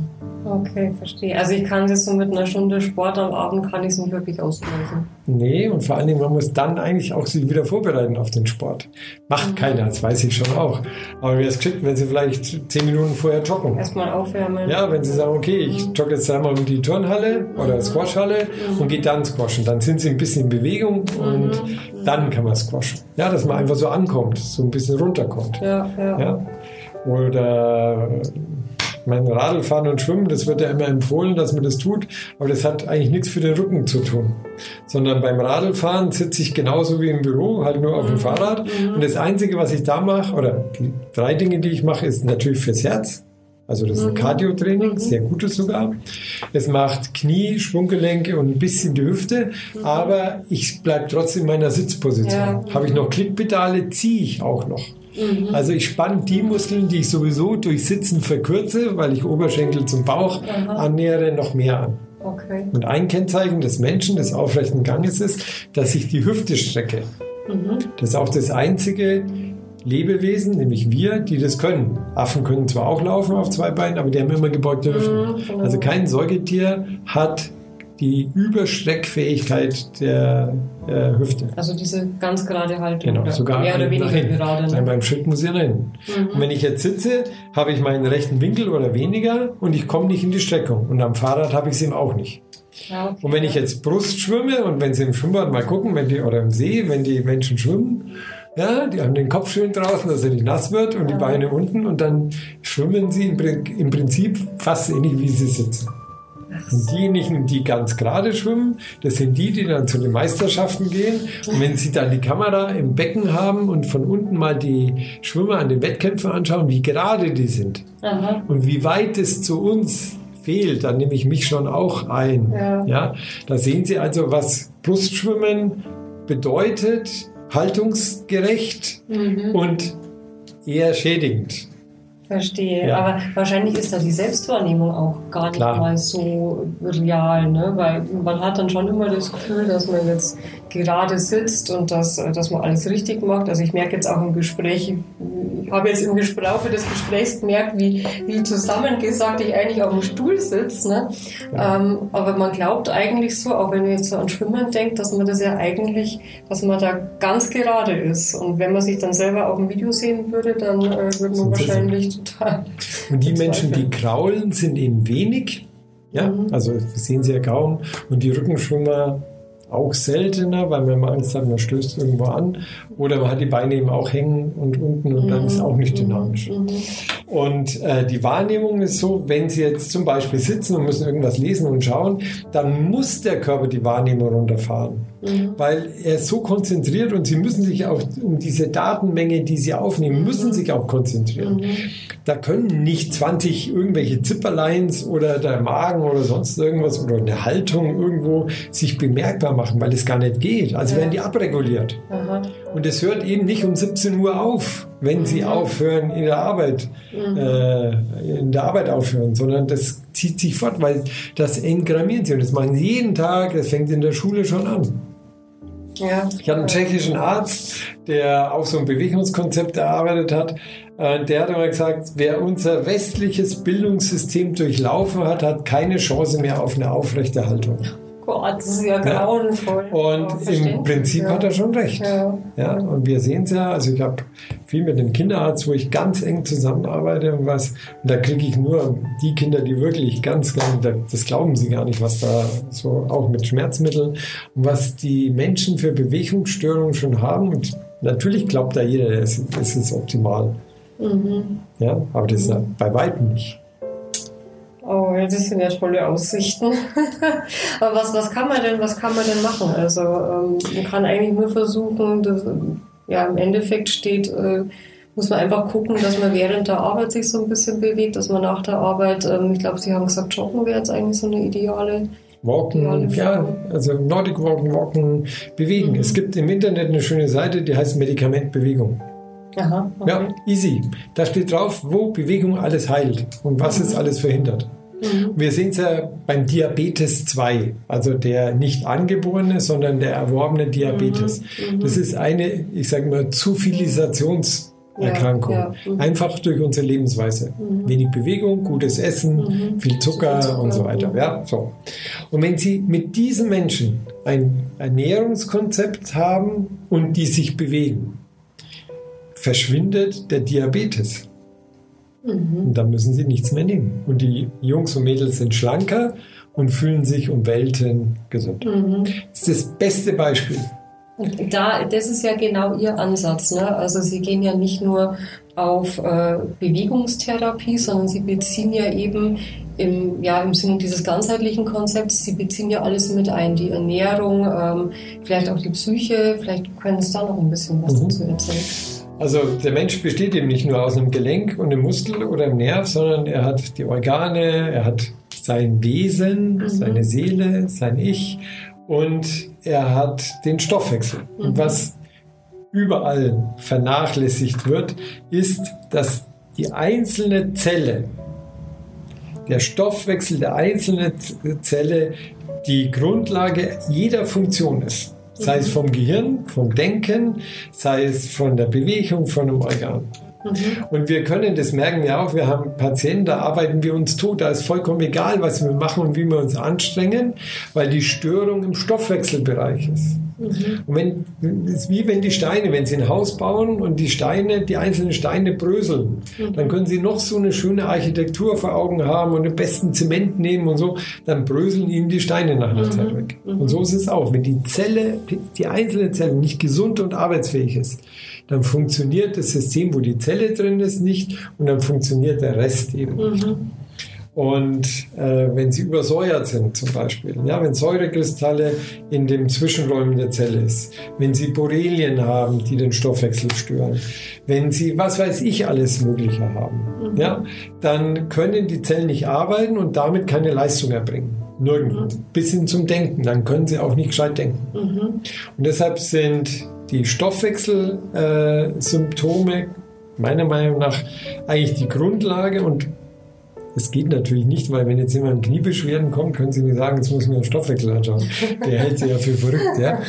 Okay, verstehe. Also ich kann das so mit einer Stunde Sport am Abend kann ich es nicht wirklich ausgleichen. Nee, und vor allen Dingen, man muss dann eigentlich auch sich wieder vorbereiten auf den Sport. Macht mhm. keiner, das weiß ich schon auch. Aber wäre es geschickt, wenn Sie vielleicht zehn Minuten vorher joggen. Erstmal aufwärmen. Ja, wenn Sie sagen, okay, ich mhm. jogge jetzt einmal um die Turnhalle oder mhm. Squashhalle mhm. und gehe dann squashen. Dann sind Sie ein bisschen in Bewegung und mhm. dann kann man squashen. Ja, dass man einfach so ankommt, so ein bisschen runterkommt. Ja, ja. ja? Oder mein Radlfahren und Schwimmen, das wird ja immer empfohlen, dass man das tut, aber das hat eigentlich nichts für den Rücken zu tun. Sondern beim Radlfahren sitze ich genauso wie im Büro, halt nur auf dem mhm. Fahrrad. Mhm. Und das Einzige, was ich da mache, oder die drei Dinge, die ich mache, ist natürlich fürs Herz. Also das ist ein mhm. Cardio-Training, sehr gutes sogar. Es macht Knie, Schwunggelenke und ein bisschen die Hüfte, aber ich bleibe trotzdem in meiner Sitzposition. Ja. Habe ich noch Klickpedale, ziehe ich auch noch. Mhm. Also ich spanne die Muskeln, die ich sowieso durch Sitzen verkürze, weil ich Oberschenkel zum Bauch Aha. annähere, noch mehr an. Okay. Und ein Kennzeichen des Menschen, des aufrechten Ganges ist, dass ich die Hüfte strecke. Mhm. Das ist auch das einzige Lebewesen, nämlich wir, die das können. Affen können zwar auch laufen auf zwei Beinen, aber die haben immer gebeugte Hüften. Mhm, genau. Also kein Säugetier hat die Überschreckfähigkeit der äh, Hüfte. Also diese ganz gerade Haltung. Genau, sogar mehr oder weniger gerade. Ne? Beim Schritt muss ich rennen. Mhm. Und wenn ich jetzt sitze, habe ich meinen rechten Winkel oder weniger und ich komme nicht in die Streckung. Und am Fahrrad habe ich es eben auch nicht. Ja, okay. Und wenn ich jetzt Brust schwimme und wenn Sie im Schwimmbad mal gucken, wenn die, oder im See, wenn die Menschen schwimmen, ja, die haben den Kopf schön draußen, dass er nicht nass wird und ja. die Beine unten und dann schwimmen sie im, im Prinzip fast ähnlich wie sie sitzen. Und diejenigen, die ganz gerade schwimmen, das sind die, die dann zu den Meisterschaften gehen. Und wenn sie dann die Kamera im Becken haben und von unten mal die Schwimmer an den Wettkämpfen anschauen, wie gerade die sind Aha. und wie weit es zu uns fehlt, dann nehme ich mich schon auch ein. Ja. ja, da sehen Sie also, was Brustschwimmen bedeutet, haltungsgerecht mhm. und eher schädigend. Verstehe. Ja. Aber wahrscheinlich ist da die Selbstwahrnehmung auch gar nicht Klar. mal so real, ne? Weil man hat dann schon immer das Gefühl, dass man jetzt gerade sitzt und dass, dass man alles richtig macht. Also ich merke jetzt auch im Gespräch, ich habe jetzt im Laufe des Gesprächs gemerkt, wie, wie zusammengesagt ich eigentlich auf dem Stuhl sitze. Ne? Ja. Ähm, aber man glaubt eigentlich so, auch wenn man jetzt so an Schwimmen denkt, dass man das ja eigentlich, dass man da ganz gerade ist. Und wenn man sich dann selber auf dem Video sehen würde, dann äh, würde man wahrscheinlich total. Und die Menschen, die kraulen, sind eben wenig. Ja, mhm. also sehen sie ja kaum. Und die Rückenschwimmer auch seltener, weil man immer Angst hat, man stößt irgendwo an. Oder man hat die Beine eben auch hängen und unten und dann ist es auch nicht mhm. dynamisch. Mhm. Und äh, die Wahrnehmung ist so, wenn Sie jetzt zum Beispiel sitzen und müssen irgendwas lesen und schauen, dann muss der Körper die Wahrnehmung runterfahren. Mhm. Weil er ist so konzentriert und Sie müssen sich auch um diese Datenmenge, die Sie aufnehmen, mhm. müssen sich auch konzentrieren. Mhm. Da können nicht 20 irgendwelche Zipperleins oder der Magen oder sonst irgendwas oder eine Haltung irgendwo sich bemerkbar machen, weil es gar nicht geht. Also ja. werden die abreguliert. Aha. Und es hört eben nicht um 17 Uhr auf, wenn sie mhm. aufhören in der Arbeit, mhm. äh, in der Arbeit aufhören, sondern das zieht sich fort, weil das engrammieren sie und das machen sie jeden Tag, das fängt in der Schule schon an. Ja. Ich hatte einen tschechischen Arzt, der auch so ein Bewegungskonzept erarbeitet hat. Äh, der hat immer gesagt, wer unser westliches Bildungssystem durchlaufen hat, hat keine Chance mehr auf eine aufrechte Haltung. Gott, das ist ja grauenvoll. Und oh, im Prinzip ja. hat er schon recht. Ja. ja und wir sehen es ja, also ich habe viel mit dem Kinderarzt, wo ich ganz eng zusammenarbeite und was, und da kriege ich nur die Kinder, die wirklich ganz, ganz, das glauben sie gar nicht, was da so auch mit Schmerzmitteln und was die Menschen für Bewegungsstörungen schon haben. Und natürlich glaubt da jeder, es, ist optimal. Mhm. Ja, aber das ist ja bei weitem nicht. Oh, das sind ja tolle Aussichten. Aber was, was kann man denn, was kann man denn machen? Also ähm, man kann eigentlich nur versuchen, dass, ja, im Endeffekt steht, äh, muss man einfach gucken, dass man während der Arbeit sich so ein bisschen bewegt, dass man nach der Arbeit, ähm, ich glaube, Sie haben gesagt, Joggen wäre jetzt eigentlich so eine ideale Walken, ja, also Nordic Walken, Walken, bewegen. Mhm. Es gibt im Internet eine schöne Seite, die heißt Medikamentbewegung. Aha, okay. Ja, easy. Da steht drauf, wo Bewegung alles heilt und was mhm. es alles verhindert. Mhm. Wir sehen es ja beim Diabetes 2, also der nicht angeborene, sondern der erworbene Diabetes. Mhm. mhm. Das ist eine, ich sage mal, Zivilisations- Erkrankung. Ja, ja. Mhm. Einfach durch unsere Lebensweise. Mhm. Wenig Bewegung, gutes Essen, mhm. viel, Zucker viel, Zucker und so weiter. Ja, so. Und wenn Sie mit diesen Menschen ein Ernährungskonzept haben und die sich bewegen, verschwindet der Diabetes. Mhm. Und dann müssen sie nichts mehr nehmen. Und die Jungs und Mädels sind schlanker und fühlen sich um Welten gesund. Mhm. Das ist das beste Beispiel. Da, das ist ja genau Ihr Ansatz. Ne? Also Sie gehen ja nicht nur auf äh, Bewegungstherapie, sondern Sie beziehen ja eben im, ja, im Sinne dieses ganzheitlichen Konzepts, Sie beziehen ja alles mit ein, die Ernährung, ähm, vielleicht auch die Psyche, vielleicht können Sie da noch ein bisschen was mhm. dazu erzählen. Also der Mensch besteht eben nicht nur aus einem Gelenk und einem Muskel oder einem Nerv, sondern er hat die Organe, er hat sein Wesen, mhm. seine Seele, sein Ich und er hat den Stoffwechsel. Mhm. Und was überall vernachlässigt wird, ist, dass die einzelne Zelle, der Stoffwechsel der einzelnen Zelle die Grundlage jeder Funktion ist. Sei es vom Gehirn, vom Denken, sei es von der Bewegung von einem Organ. Mhm. Und wir können, das merken wir auch, wir haben Patienten, da arbeiten wir uns tot, da ist vollkommen egal, was wir machen und wie wir uns anstrengen, weil die Störung im Stoffwechselbereich ist. Mhm. Und wenn, es ist wie wenn die Steine, wenn sie ein Haus bauen und die Steine, die einzelnen Steine bröseln, mhm. dann können sie noch so eine schöne Architektur vor Augen haben und den besten Zement nehmen und so, dann bröseln ihnen die Steine nach einer mhm. Zeit weg. Mhm. Und so ist es auch. Wenn die Zelle, die einzelne Zelle nicht gesund und arbeitsfähig ist, dann funktioniert das System, wo die Zelle drin ist, nicht und dann funktioniert der Rest eben. Und äh, wenn sie übersäuert sind zum Beispiel, ja, wenn Säurekristalle in den Zwischenräumen der Zelle ist, wenn sie Borrelien haben, die den Stoffwechsel stören, wenn sie was weiß ich alles Mögliche haben, mhm. ja, dann können die Zellen nicht arbeiten und damit keine Leistung erbringen. Nirgendwo. Mhm. Bis hin zum Denken. Dann können sie auch nicht gescheit denken. Mhm. Und deshalb sind die Stoffwechselsymptome äh, meiner Meinung nach eigentlich die Grundlage und das geht natürlich nicht, weil wenn jetzt jemand Kniebeschwerden kommt, können Sie nicht sagen, jetzt muss ich mir den Stoffwechsel anschauen. Der hält sich ja für verrückt. Ja.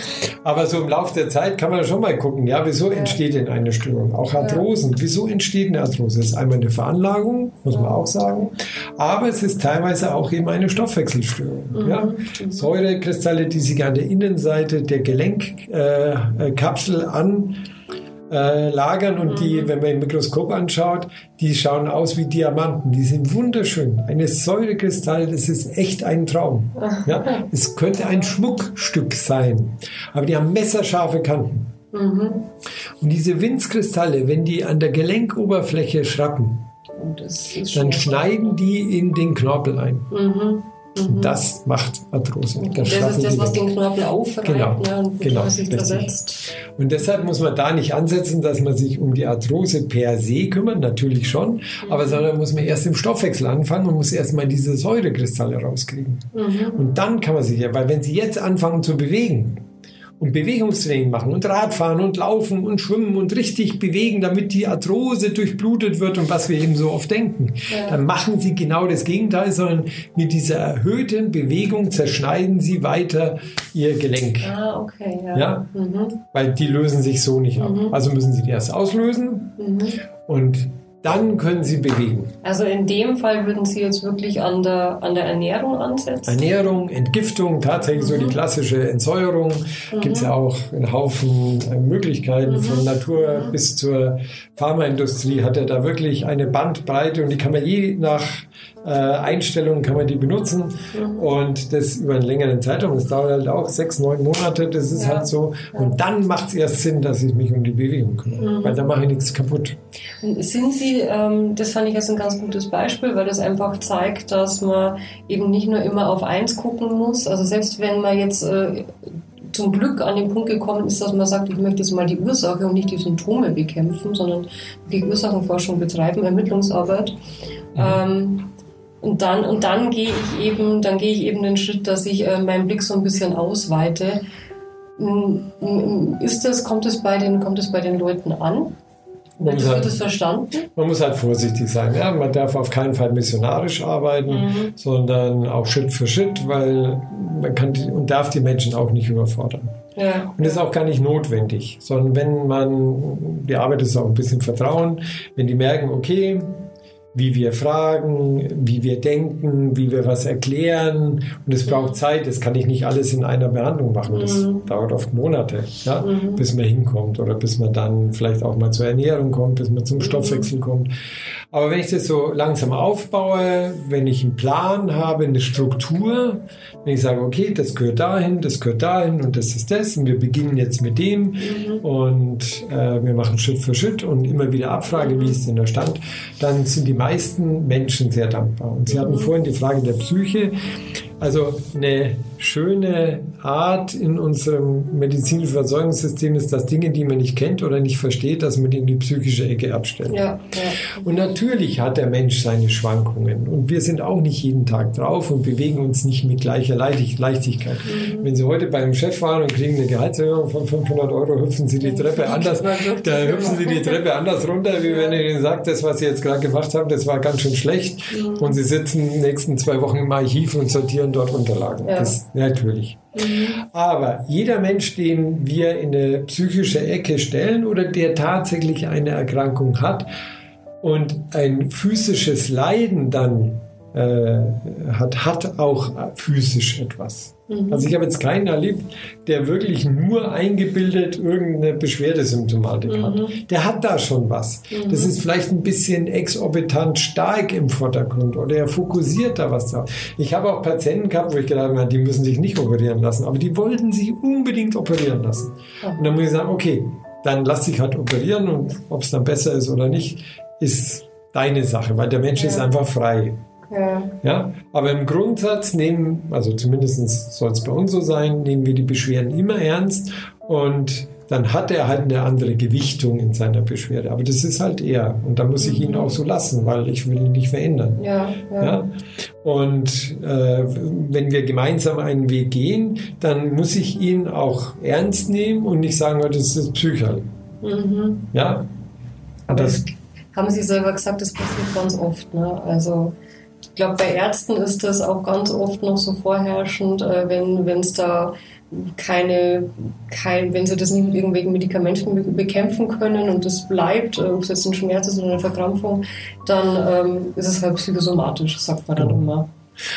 Aber so im Laufe der Zeit kann man schon mal gucken, ja, wieso entsteht denn eine Störung? Auch Arthrosen. Wieso entsteht eine Arthrose? Das ist einmal eine Veranlagung, muss man auch sagen. Aber es ist teilweise auch eben eine Stoffwechselstörung. Mhm. Ja. Säurekristalle, die sich an der Innenseite der Gelenkkapsel äh, an äh, lagern und die, mhm. wenn man im Mikroskop anschaut, die schauen aus wie Diamanten. Die sind wunderschön. Eine Säurekristall, das ist echt ein Traum. Ja? Es könnte ein Schmuckstück sein, aber die haben messerscharfe Kanten. Mhm. Und diese Winzkristalle, wenn die an der Gelenkoberfläche schrappen, dann schneiden die in den Knorpel ein. Mhm. Mhm. Das macht Arthrose. Das, das ist das, was den Knorpel aufreibt genau, ne, und genau, sich zersetzt. Und deshalb muss man da nicht ansetzen, dass man sich um die Arthrose per se kümmert, natürlich schon, mhm. aber sondern muss man erst im Stoffwechsel anfangen und muss erst mal diese Säurekristalle rauskriegen. Mhm. Und dann kann man sich ja, weil wenn Sie jetzt anfangen zu bewegen, und Bewegungstraining machen und Radfahren und Laufen und Schwimmen und richtig bewegen, damit die Arthrose durchblutet wird und was wir eben so oft denken. Ja. Dann machen sie genau das Gegenteil, sondern mit dieser erhöhten Bewegung zerschneiden sie weiter ihr Gelenk. Ah, okay. Ja. ja? Mhm. Weil die lösen sich so nicht ab. Mhm. Also müssen sie die erst auslösen mhm. und dann können Sie bewegen. Also in dem Fall würden Sie jetzt wirklich an der, an der Ernährung ansetzen? Ernährung, Entgiftung, tatsächlich mhm. so die mhm. klassische Entsäuerung. Mhm. Gibt es ja auch einen Haufen äh, Möglichkeiten mhm. von Natur mhm. bis zur Pharmaindustrie hat er da wirklich eine Bandbreite und die kann man je nach äh, Einstellungen kann man die benutzen mhm. und das über einen längeren Zeitraum. Das dauert halt auch sechs, neun Monate, das ist ja. halt so. Und dann macht es erst Sinn, dass ich mich um die Bewegung kümmere, mhm. weil da mache ich nichts kaputt. Sind Sie, ähm, das fand ich jetzt ein ganz gutes Beispiel, weil das einfach zeigt, dass man eben nicht nur immer auf eins gucken muss. Also selbst wenn man jetzt äh, zum Glück an den Punkt gekommen ist, dass man sagt, ich möchte jetzt mal die Ursache und nicht die Symptome bekämpfen, sondern die Ursachenforschung betreiben, Ermittlungsarbeit. Mhm. Ähm, und dann, und dann gehe ich eben, dann gehe ich eben den Schritt, dass ich äh, meinen Blick so ein bisschen ausweite. Ist das, kommt es bei den, kommt es bei den Leuten an? Man muss, halt, verstanden? man muss halt vorsichtig sein. Ja? Man darf auf keinen Fall missionarisch arbeiten, mhm. sondern auch Schritt für Schritt, weil man kann die, und darf die Menschen auch nicht überfordern. Ja. Und das ist auch gar nicht notwendig, sondern wenn man, die Arbeit ist auch ein bisschen Vertrauen, wenn die merken, okay, wie wir fragen, wie wir denken, wie wir was erklären. Und es braucht Zeit. Das kann ich nicht alles in einer Behandlung machen. Das mhm. dauert oft Monate, ja, mhm. bis man hinkommt oder bis man dann vielleicht auch mal zur Ernährung kommt, bis man zum mhm. Stoffwechsel kommt. Aber wenn ich das so langsam aufbaue, wenn ich einen Plan habe, eine Struktur, wenn ich sage, okay, das gehört dahin, das gehört dahin und das ist das und wir beginnen jetzt mit dem mhm. und äh, wir machen Schritt für Schritt und immer wieder Abfrage, wie ist denn der Stand, dann sind die meisten Menschen sehr dankbar. Und Sie hatten mhm. vorhin die Frage der Psyche. Also eine schöne Art in unserem medizinischen Versorgungssystem ist, dass Dinge, die man nicht kennt oder nicht versteht, dass man die in die psychische Ecke abstellt. Ja, ja. Und natürlich hat der Mensch seine Schwankungen und wir sind auch nicht jeden Tag drauf und bewegen uns nicht mit gleicher Leichtigkeit. Mhm. Wenn Sie heute beim Chef waren und kriegen eine Gehaltserhöhung von 500 Euro, hüpfen Sie die Treppe anders, da hüpfen Sie die Treppe anders runter, wie wenn Ihnen sagt, das, was Sie jetzt gerade gemacht haben, das war ganz schön schlecht mhm. und Sie sitzen die nächsten zwei Wochen im Archiv und sortieren dort Unterlagen. Ja. Das, natürlich. Mhm. Aber jeder Mensch, den wir in eine psychische Ecke stellen oder der tatsächlich eine Erkrankung hat und ein physisches Leiden dann äh, hat, hat auch physisch etwas. Mhm. Also ich habe jetzt keinen erlebt, der wirklich nur eingebildet irgendeine Beschwerdesymptomatik mhm. hat. Der hat da schon was. Mhm. Das ist vielleicht ein bisschen exorbitant stark im Vordergrund oder er fokussiert da was drauf. Ich habe auch Patienten gehabt, wo ich gedacht habe, die müssen sich nicht operieren lassen, aber die wollten sich unbedingt operieren lassen. Und dann muss ich sagen, okay, dann lass dich halt operieren und ob es dann besser ist oder nicht, ist deine Sache, weil der Mensch ja. ist einfach frei. Ja. ja. Aber im Grundsatz nehmen, also zumindest soll es bei uns so sein, nehmen wir die Beschwerden immer ernst und dann hat er halt eine andere Gewichtung in seiner Beschwerde. Aber das ist halt er. Und da muss ich ihn mhm. auch so lassen, weil ich will ihn nicht verändern. Ja, ja. ja? Und äh, wenn wir gemeinsam einen Weg gehen, dann muss ich ihn auch ernst nehmen und nicht sagen, oh, das ist Psychal. Mhm. Ja. Aber das haben Sie selber gesagt, das passiert ganz oft. Ne? Also ich glaube, bei Ärzten ist das auch ganz oft noch so vorherrschend, äh, wenn es da keine, kein, wenn sie das nicht mit irgendwelchen Medikamenten bekämpfen können und das bleibt, äh, ob es jetzt ein Schmerz ist oder eine Verkrampfung, dann ähm, ist es halt psychosomatisch, sagt man dann genau. immer.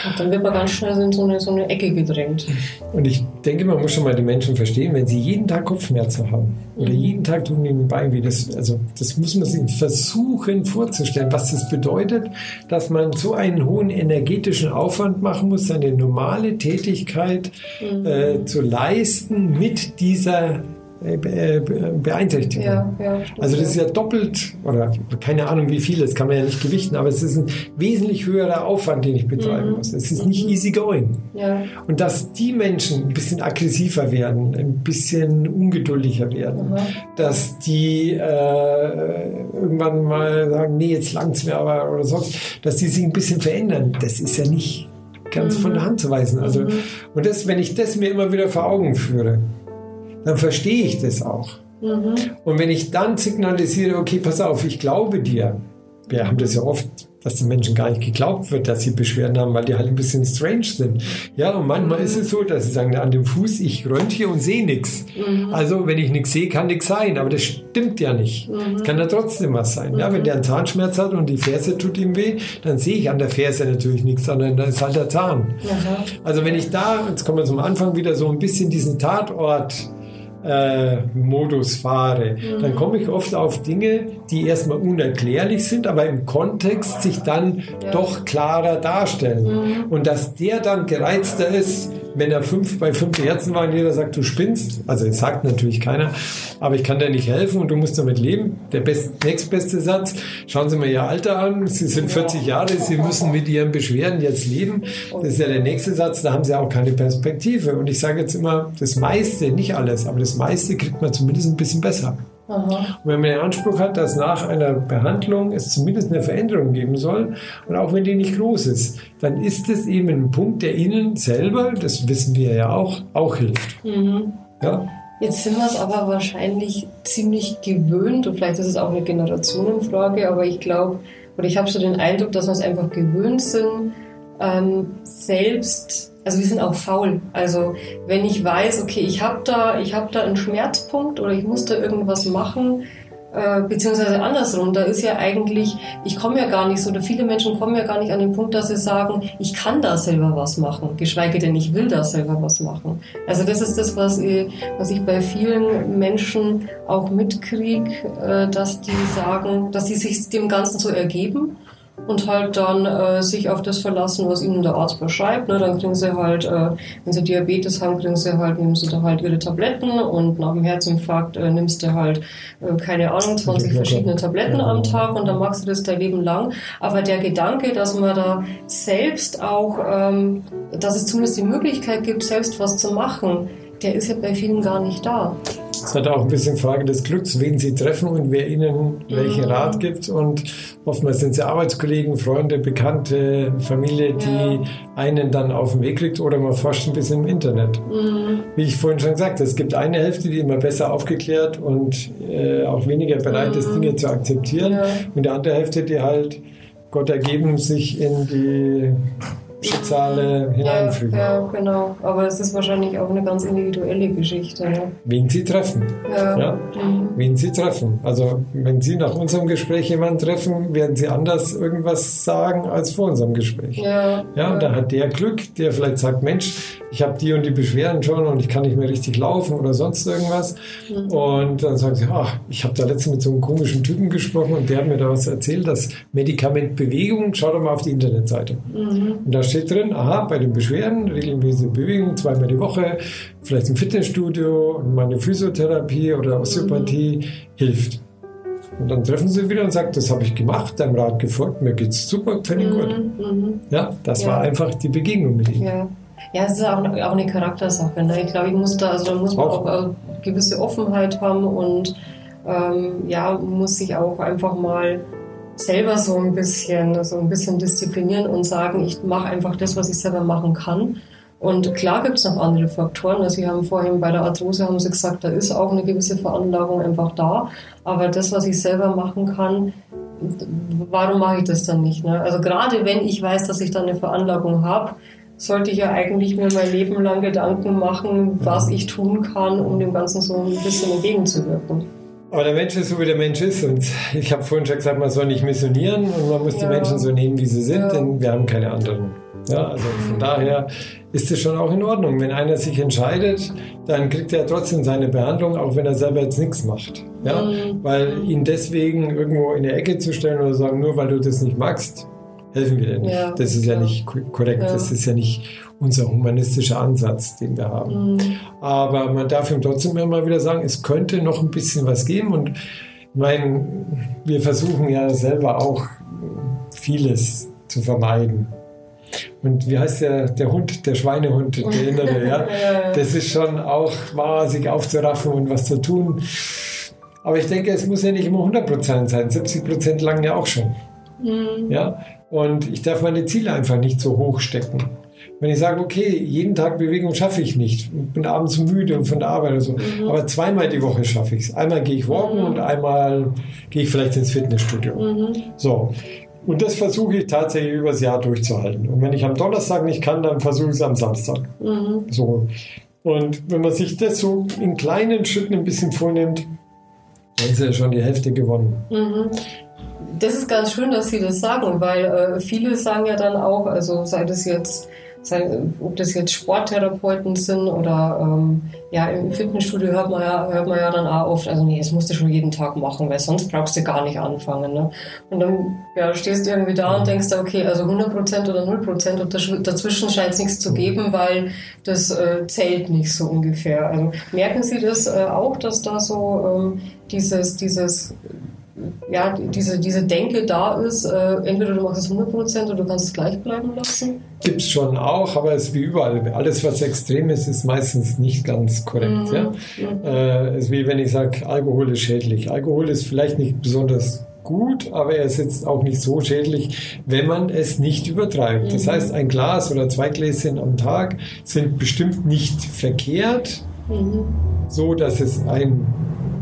Und dann wird man ganz schnell in so eine, so eine Ecke gedrängt. Und ich denke, man muss schon mal die Menschen verstehen, wenn sie jeden Tag Kopfschmerzen haben oder mhm. jeden Tag tun ihnen Bein wie das, also das muss man sich versuchen vorzustellen, was das bedeutet, dass man so einen hohen energetischen Aufwand machen muss, seine normale Tätigkeit mhm. äh, zu leisten mit dieser äh, Beeinträchtigung. Ja, ja, also das ist ja doppelt oder keine Ahnung wie viel, das kann man ja nicht gewichten, aber es ist ein wesentlich höherer Aufwand, den ich betreiben mhm. muss. Es ist nicht mhm. easy going. Ja. Und dass die Menschen ein bisschen aggressiver werden, ein bisschen ungeduldiger werden, mhm. dass die äh, irgendwann mal sagen, nee, jetzt langt's mir aber oder sonst, dass die sich ein bisschen verändern, das ist ja nicht ganz mhm. von der Hand zu weisen. Also, mhm. und das, wenn ich das mir immer wieder vor Augen führe, dann verstehe ich das auch. Mhm. Und wenn ich dann signalisiere, okay, pass auf, ich glaube dir, wir haben das ja oft, dass den Menschen gar nicht geglaubt wird, dass sie Beschwerden haben, weil die halt ein bisschen strange sind. Ja, und manchmal mhm. ist es so, dass sie sagen, an dem Fuß, ich röntge und sehe nichts. Mhm. Also, wenn ich nichts sehe, kann nichts sein. Aber das stimmt ja nicht. Mhm. Es kann ja trotzdem was sein. Ja, wenn der einen Zahnschmerz hat und die Ferse tut ihm weh, dann sehe ich an der Ferse natürlich nichts, sondern da ist halt der Zahn. Also, wenn ich da, jetzt kommen wir zum Anfang wieder so ein bisschen diesen Tatort äh, Modus fahre, mhm. dann komme ich oft auf Dinge, die erstmal unerklärlich sind, aber im Kontext sich dann ja. doch klarer darstellen. Mhm. Und dass der dann gereizter ist, wenn er fünf bei fünf Herzen war und jeder sagt, du spinnst, also es sagt natürlich keiner, aber ich kann dir nicht helfen und du musst damit leben. Der best, nächstbeste Satz, schauen Sie mal Ihr Alter an, Sie sind 40 Jahre, Sie müssen mit Ihren Beschwerden jetzt leben. Das ist ja der nächste Satz, da haben Sie auch keine Perspektive. Und ich sage jetzt immer, das meiste, nicht alles, aber das meiste kriegt man zumindest ein bisschen besser. Aha. Und wenn man den Anspruch hat, dass nach einer Behandlung es zumindest eine Veränderung geben soll, und auch wenn die nicht groß ist, dann ist es eben ein Punkt, der Ihnen selber, das wissen wir ja auch, auch hilft. Mhm. Ja? Jetzt sind wir es aber wahrscheinlich ziemlich gewöhnt, und vielleicht ist es auch eine Generationenfrage, aber ich glaube, oder ich habe so den Eindruck, dass wir es einfach gewöhnt sind, ähm, selbst also wir sind auch faul. Also wenn ich weiß, okay, ich habe da, ich habe da einen Schmerzpunkt oder ich muss da irgendwas machen, äh, beziehungsweise andersrum, da ist ja eigentlich, ich komme ja gar nicht so, oder viele Menschen kommen ja gar nicht an den Punkt, dass sie sagen, ich kann da selber was machen, geschweige denn ich will da selber was machen. Also das ist das, was ich, was ich bei vielen Menschen auch mitkriege, äh, dass die sagen, dass sie sich dem Ganzen so ergeben und halt dann äh, sich auf das verlassen, was ihnen der Arzt beschreibt. Ne? Dann kriegen sie halt, äh, wenn sie Diabetes haben, kriegen sie halt, nehmen sie da halt ihre Tabletten und nach dem Herzinfarkt äh, nimmst du halt, äh, keine Ahnung, 20 verschiedene Tabletten am Tag und dann machst du das dein Leben lang. Aber der Gedanke, dass man da selbst auch, ähm, dass es zumindest die Möglichkeit gibt, selbst was zu machen, der ist ja bei vielen gar nicht da. Es ist auch ein bisschen Frage des Glücks, wen Sie treffen und wer Ihnen welchen mhm. Rat gibt. Und oftmals sind es Arbeitskollegen, Freunde, Bekannte, Familie, die ja. einen dann auf den Weg kriegt oder man forscht ein bisschen im Internet. Mhm. Wie ich vorhin schon gesagt habe, es gibt eine Hälfte, die immer besser aufgeklärt und äh, auch weniger bereit ist, mhm. Dinge zu akzeptieren. Ja. Und die andere Hälfte, die halt Gott ergeben sich in die Schicksale hineinfügen. Ja, ja, genau. Aber es ist wahrscheinlich auch eine ganz individuelle Geschichte. Ne? Wen Sie treffen. Ja. ja? Mhm. Wen Sie treffen. Also, wenn Sie nach unserem Gespräch jemanden treffen, werden Sie anders irgendwas sagen als vor unserem Gespräch. Ja. Ja, und da hat der Glück, der vielleicht sagt: Mensch, ich habe die und die Beschwerden schon und ich kann nicht mehr richtig laufen oder sonst irgendwas. Mhm. Und dann sagen Sie: Ach, ich habe da letztens mit so einem komischen Typen gesprochen und der hat mir da was erzählt, das Medikament Bewegung, schau doch mal auf die Internetseite. Mhm. Und da steht drin, aha, bei den Beschwerden, regelmäßige Bewegung, zweimal die Woche, vielleicht im Fitnessstudio und meine Physiotherapie oder Osteopathie mhm. hilft. Und dann treffen sie wieder und sagen, das habe ich gemacht, deinem Rat gefolgt, mir geht's super, völlig mhm, gut. Mhm. Ja, das ja. war einfach die Begegnung mit ihm. Ja. Ja, es ist auch, auch eine Charaktersache. Ne? Ich glaube, ich muss da, also da muss man auch, auch eine gewisse Offenheit haben und ähm, ja, muss sich auch einfach mal selber so ein bisschen, so ein bisschen disziplinieren und sagen, ich mache einfach das, was ich selber machen kann. Und klar gibt es noch andere Faktoren. Also Sie haben vorhin bei der Arthrose haben Sie gesagt, da ist auch eine gewisse Veranlagung einfach da. Aber das, was ich selber machen kann, warum mache ich das dann nicht? Ne? Also gerade wenn ich weiß, dass ich da eine Veranlagung habe, sollte ich ja eigentlich mir mein Leben lang Gedanken machen, was ich tun kann, um dem Ganzen so ein bisschen entgegenzuwirken. Aber der Mensch ist so, wie der Mensch ist. Und ich habe vorhin schon gesagt, man soll nicht missionieren und man muss ja. die Menschen so nehmen, wie sie sind, ja. denn wir haben keine anderen. Ja, also von daher ist es schon auch in Ordnung. Wenn einer sich entscheidet, dann kriegt er trotzdem seine Behandlung, auch wenn er selber jetzt nichts macht. Ja? Mhm. Weil ihn deswegen irgendwo in die Ecke zu stellen oder sagen, nur weil du das nicht magst, helfen wir dir nicht. Ja, das ist ja, ja nicht korrekt. Ja. Das ist ja nicht unser humanistischer Ansatz, den wir haben. Mhm. Aber man darf ihm trotzdem immer wieder sagen, es könnte noch ein bisschen was geben. Und ich meine, wir versuchen ja selber auch vieles zu vermeiden. Und wie heißt der, der Hund, der Schweinehund, der innere, ja? Das ist schon auch wahr, sich aufzuraffen und was zu tun. Aber ich denke, es muss ja nicht immer 100% sein. 70% lang ja auch schon. Mhm. Ja? Und ich darf meine Ziele einfach nicht so hoch stecken. Wenn ich sage, okay, jeden Tag Bewegung schaffe ich nicht, bin abends müde und von der Arbeit oder so, mhm. aber zweimal die Woche schaffe ich es. Einmal gehe ich walken mhm. und einmal gehe ich vielleicht ins Fitnessstudio. Mhm. So. Und das versuche ich tatsächlich übers Jahr durchzuhalten. Und wenn ich am Donnerstag nicht kann, dann versuche ich es am Samstag. Mhm. So. Und wenn man sich das so in kleinen Schritten ein bisschen vornimmt, dann ist ja schon die Hälfte gewonnen. Mhm. Das ist ganz schön, dass Sie das sagen, weil äh, viele sagen ja dann auch, also sei das jetzt ob das jetzt Sporttherapeuten sind oder ähm, ja, im Fitnessstudio hört man, ja, hört man ja dann auch oft, also nee, das musst du schon jeden Tag machen, weil sonst brauchst du gar nicht anfangen. Ne? Und dann ja, stehst du irgendwie da und denkst, okay, also 100% oder 0% und dazwischen scheint es nichts zu geben, weil das äh, zählt nicht so ungefähr. Also merken Sie das äh, auch, dass da so ähm, dieses, dieses ja, diese, diese Denke da ist, äh, entweder du machst es 100% oder du kannst es gleich bleiben lassen? Gibt es schon auch, aber es ist wie überall. Alles, was extrem ist, ist meistens nicht ganz korrekt. Mhm. Ja? Mhm. Äh, ist wie wenn ich sage, Alkohol ist schädlich. Alkohol ist vielleicht nicht besonders gut, aber er ist jetzt auch nicht so schädlich, wenn man es nicht übertreibt. Mhm. Das heißt, ein Glas oder zwei Gläschen am Tag sind bestimmt nicht verkehrt, mhm. so dass es ein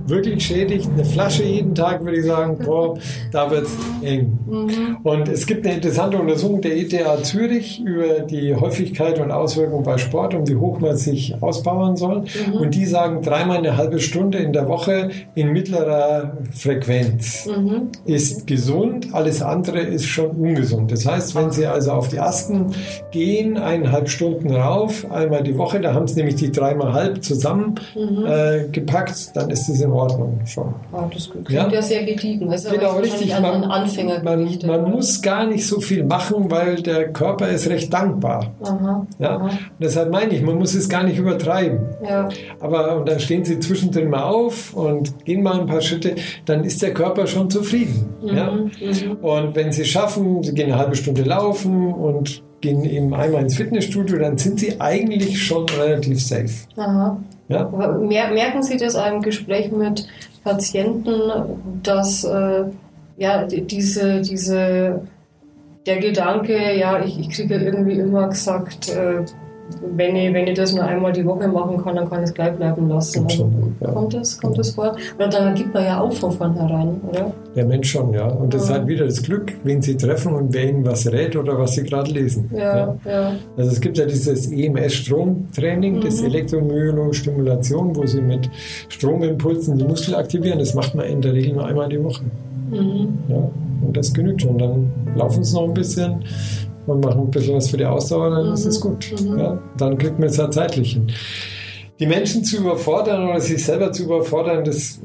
wirklich schädigt. Eine Flasche jeden Tag, würde ich sagen, boah, da wird es eng. Mhm. Und es gibt eine interessante Untersuchung der ETH Zürich über die Häufigkeit und Auswirkungen bei Sport und wie hoch man sich ausbauen soll. Mhm. Und die sagen, dreimal eine halbe Stunde in der Woche in mittlerer Frequenz mhm. ist gesund, alles andere ist schon ungesund. Das heißt, wenn Sie also auf die Asten gehen, eineinhalb Stunden rauf, einmal die Woche, da haben Sie nämlich die dreimal halb zusammen mhm. äh, dann ist das in Ordnung schon. Ah, das klingt ja, ja sehr gediegen. Das ist genau, richtig. Man, Anfänger man, man muss gar nicht so viel machen, weil der Körper ist recht dankbar. Aha, ja? Aha. deshalb meine ich, man muss es gar nicht übertreiben. Ja. Aber und dann stehen Sie zwischendrin mal auf und gehen mal ein paar Schritte, dann ist der Körper schon zufrieden. Mhm, ja? Mhm. Und wenn Sie schaffen, Sie gehen eine halbe Stunde laufen und gehen eben einmal ins Fitnessstudio, dann sind Sie eigentlich schon relativ safe. Aha. Ja? Merken Sie das im Gespräch mit Patienten, dass äh, ja, diese, diese, der Gedanke, ja, ich, ich kriege irgendwie immer gesagt, äh, wenn ich, wenn ich das nur einmal die Woche machen kann, dann kann ich es gleich bleiben lassen. Schon, ja. Kommt das, kommt das vor? Oder dann gibt man ja auch von vornherein, oder? Der Mensch schon, ja. Und das ja. ist halt wieder das Glück, wen sie treffen und wer ihnen was rät oder was sie gerade lesen. Ja, ja, Also es gibt ja dieses EMS-Stromtraining, mhm. das Elektromyelostimulation, wo sie mit Stromimpulsen die Muskel aktivieren. Das macht man in der Regel nur einmal die Woche. Mhm. Ja, und das genügt schon. Dann laufen sie noch ein bisschen und machen ein bisschen was für die Ausdauer, dann mhm. ist es gut. Mhm. Ja, dann kriegt man es ja zeitlich hin. Die Menschen zu überfordern oder sich selber zu überfordern, das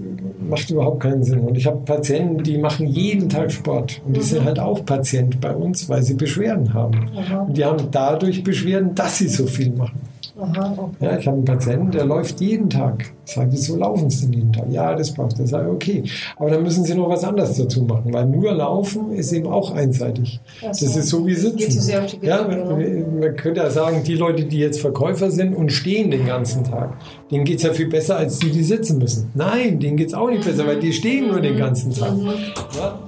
macht überhaupt keinen Sinn. Und ich habe Patienten, die machen jeden Tag Sport. Und die mhm. sind halt auch Patient bei uns, weil sie Beschwerden haben. Und die haben dadurch Beschwerden, dass sie so viel machen. Aha, okay. Ja, ich habe einen Patienten, der läuft jeden Tag. Ich sage, wieso laufen Sie denn jeden Tag? Ja, das braucht er. Ich sage, okay. Aber dann müssen Sie noch was anderes dazu machen, weil nur laufen ist eben auch einseitig. So. Das ist so wie Sitzen. So ja, man, man könnte ja sagen, die Leute, die jetzt Verkäufer sind und stehen den ganzen Tag, denen geht es ja viel besser als die, die sitzen müssen. Nein, denen geht es auch nicht besser, weil die stehen nur den ganzen Tag. Mhm. Ja?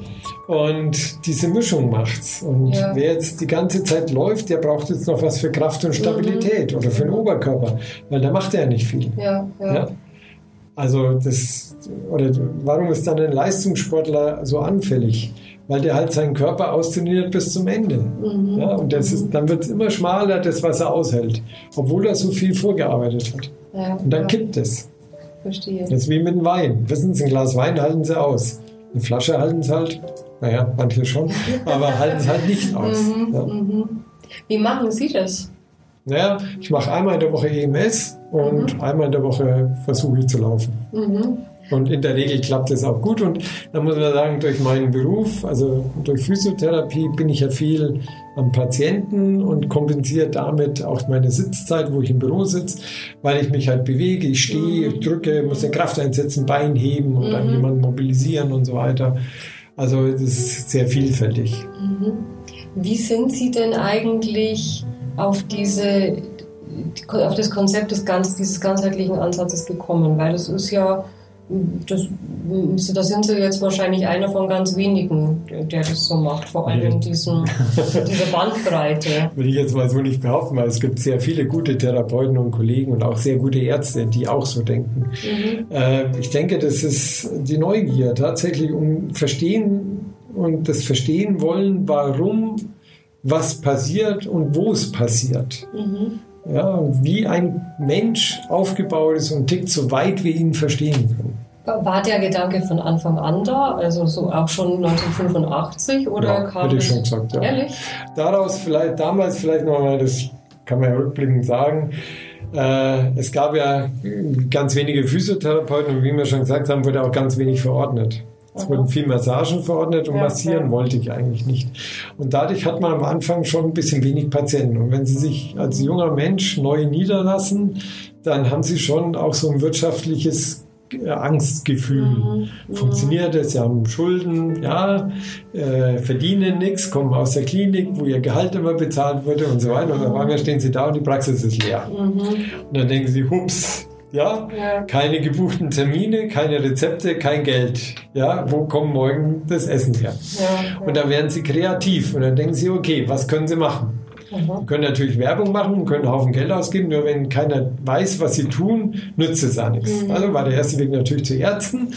Und diese Mischung macht's. Und ja. wer jetzt die ganze Zeit läuft, der braucht jetzt noch was für Kraft und Stabilität mhm. oder für den Oberkörper, weil da macht er ja nicht viel. Ja, ja. ja? Also das, oder warum ist dann ein Leistungssportler so anfällig? Weil der halt seinen Körper austrainiert bis zum Ende. Mhm. Ja, und das ist, dann wird es immer schmaler, das, was er aushält, obwohl er so viel vorgearbeitet hat. Ja, und dann kippt es. Verstehe. Das ist wie mit dem Wein. Wissen Sie, ein Glas Wein halten Sie aus. Eine Flasche halten Sie halt naja, manche schon, aber halten es halt nicht aus. Mhm, ja. Mhm. Wie machen Sie das? Naja, ich mache einmal in der Woche EMS und mhm. einmal in der Woche versuche ich zu laufen. Mhm. Und in der Regel klappt es auch gut. Und da muss man sagen, durch meinen Beruf, also durch Physiotherapie, bin ich ja viel am Patienten und kompensiere damit auch meine Sitzzeit, wo ich im Büro sitze, weil ich mich halt bewege, ich stehe, mhm. drücke, muss eine Kraft einsetzen, Bein heben und dann mhm. jemanden mobilisieren und so weiter. Also es ist sehr vielfältig. Mhm. Wie sind Sie denn eigentlich auf diese auf das Konzept des ganz, dieses ganzheitlichen Ansatzes gekommen? Weil das ist ja das, da sind Sie jetzt wahrscheinlich einer von ganz wenigen, der das so macht, vor allem in diesem, dieser Bandbreite. Will ich jetzt mal so nicht behaupten, weil es gibt sehr viele gute Therapeuten und Kollegen und auch sehr gute Ärzte, die auch so denken. Mhm. Äh, ich denke, das ist die Neugier tatsächlich um Verstehen und das Verstehen wollen, warum was passiert und wo es passiert. Mhm. Ja, wie ein Mensch aufgebaut ist und tickt, so weit wir ihn verstehen können. War der Gedanke von Anfang an da, also so auch schon 1985 oder ja, kam hätte ich schon gesagt, ja. Ehrlich? Daraus vielleicht, damals vielleicht nochmal, das kann man ja rückblickend sagen, äh, es gab ja ganz wenige Physiotherapeuten und wie wir schon gesagt haben, wurde auch ganz wenig verordnet. Es wurden viel Massagen verordnet und ja, massieren ja. wollte ich eigentlich nicht. Und dadurch hat man am Anfang schon ein bisschen wenig Patienten. Und wenn Sie sich als junger Mensch neu niederlassen, dann haben Sie schon auch so ein wirtschaftliches äh, Angstgefühl. Mhm. mhm. Funktioniert es? Sie haben Schulden, ja, äh, verdienen nichts, kommen aus der Klinik, wo ihr Gehalt immer bezahlt wurde und so weiter. Und auf einmal stehen Sie da und die Praxis ist leer. Mhm. Und dann denken Sie, hups, ja? ja? Keine gebuchten Termine, keine Rezepte, kein Geld. Ja, wo kommt morgen das Essen her? Ja. Und dann werden sie kreativ und dann denken sie, okay, was können sie machen? Wir können natürlich Werbung machen, können einen Haufen Geld ausgeben, nur wenn keiner weiß, was sie tun, nützt es auch nichts. Mhm. Also war der erste Weg natürlich zu Ärzten.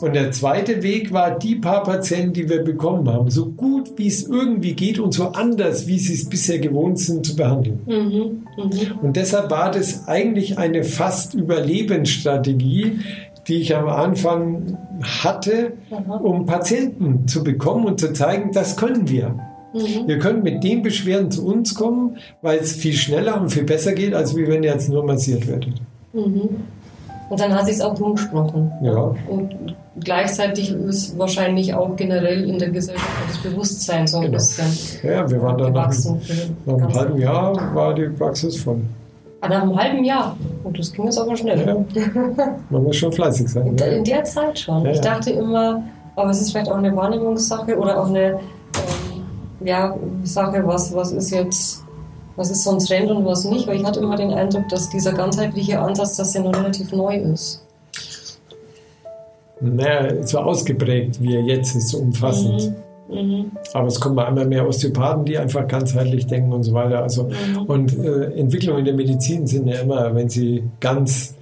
Und der zweite Weg war, die paar Patienten, die wir bekommen haben, so gut wie es irgendwie geht und so anders, wie sie es bisher gewohnt sind, zu behandeln. Mhm. Mhm. Und deshalb war das eigentlich eine fast Überlebensstrategie, die ich am Anfang hatte, um Patienten zu bekommen und zu zeigen, das können wir. Mhm. Wir können mit den Beschwerden zu uns kommen, weil es viel schneller und viel besser geht, als wenn ihr jetzt nur massiert werdet. Mhm. Und dann hat sich es auch rumgesprochen. Ja. Und gleichzeitig ist wahrscheinlich auch generell in der Gesellschaft das Bewusstsein so ein genau. bisschen. Ja, wir waren dann nach, nach einem halben Jahr war die Praxis voll. Ah, nach einem halben Jahr. Und das ging jetzt aber schnell. Ja. Man muss schon fleißig sein. In, in der Zeit schon. Ja, ich dachte immer, aber es ist vielleicht auch eine Wahrnehmungssache oder auch eine ähm, ja, Sache, was, was ist jetzt was ist so ein Trend und was nicht, weil ich hatte immer den Eindruck, dass dieser ganzheitliche Ansatz, dass er noch relativ neu ist. Naja, so ausgeprägt wie er jetzt ist, so umfassend. Mhm. Mhm. Aber es kommen immer mehr Osteopathen, die einfach ganzheitlich denken und so weiter. Also, mhm. Und äh, Entwicklungen in der Medizin sind ja immer, wenn sie ganz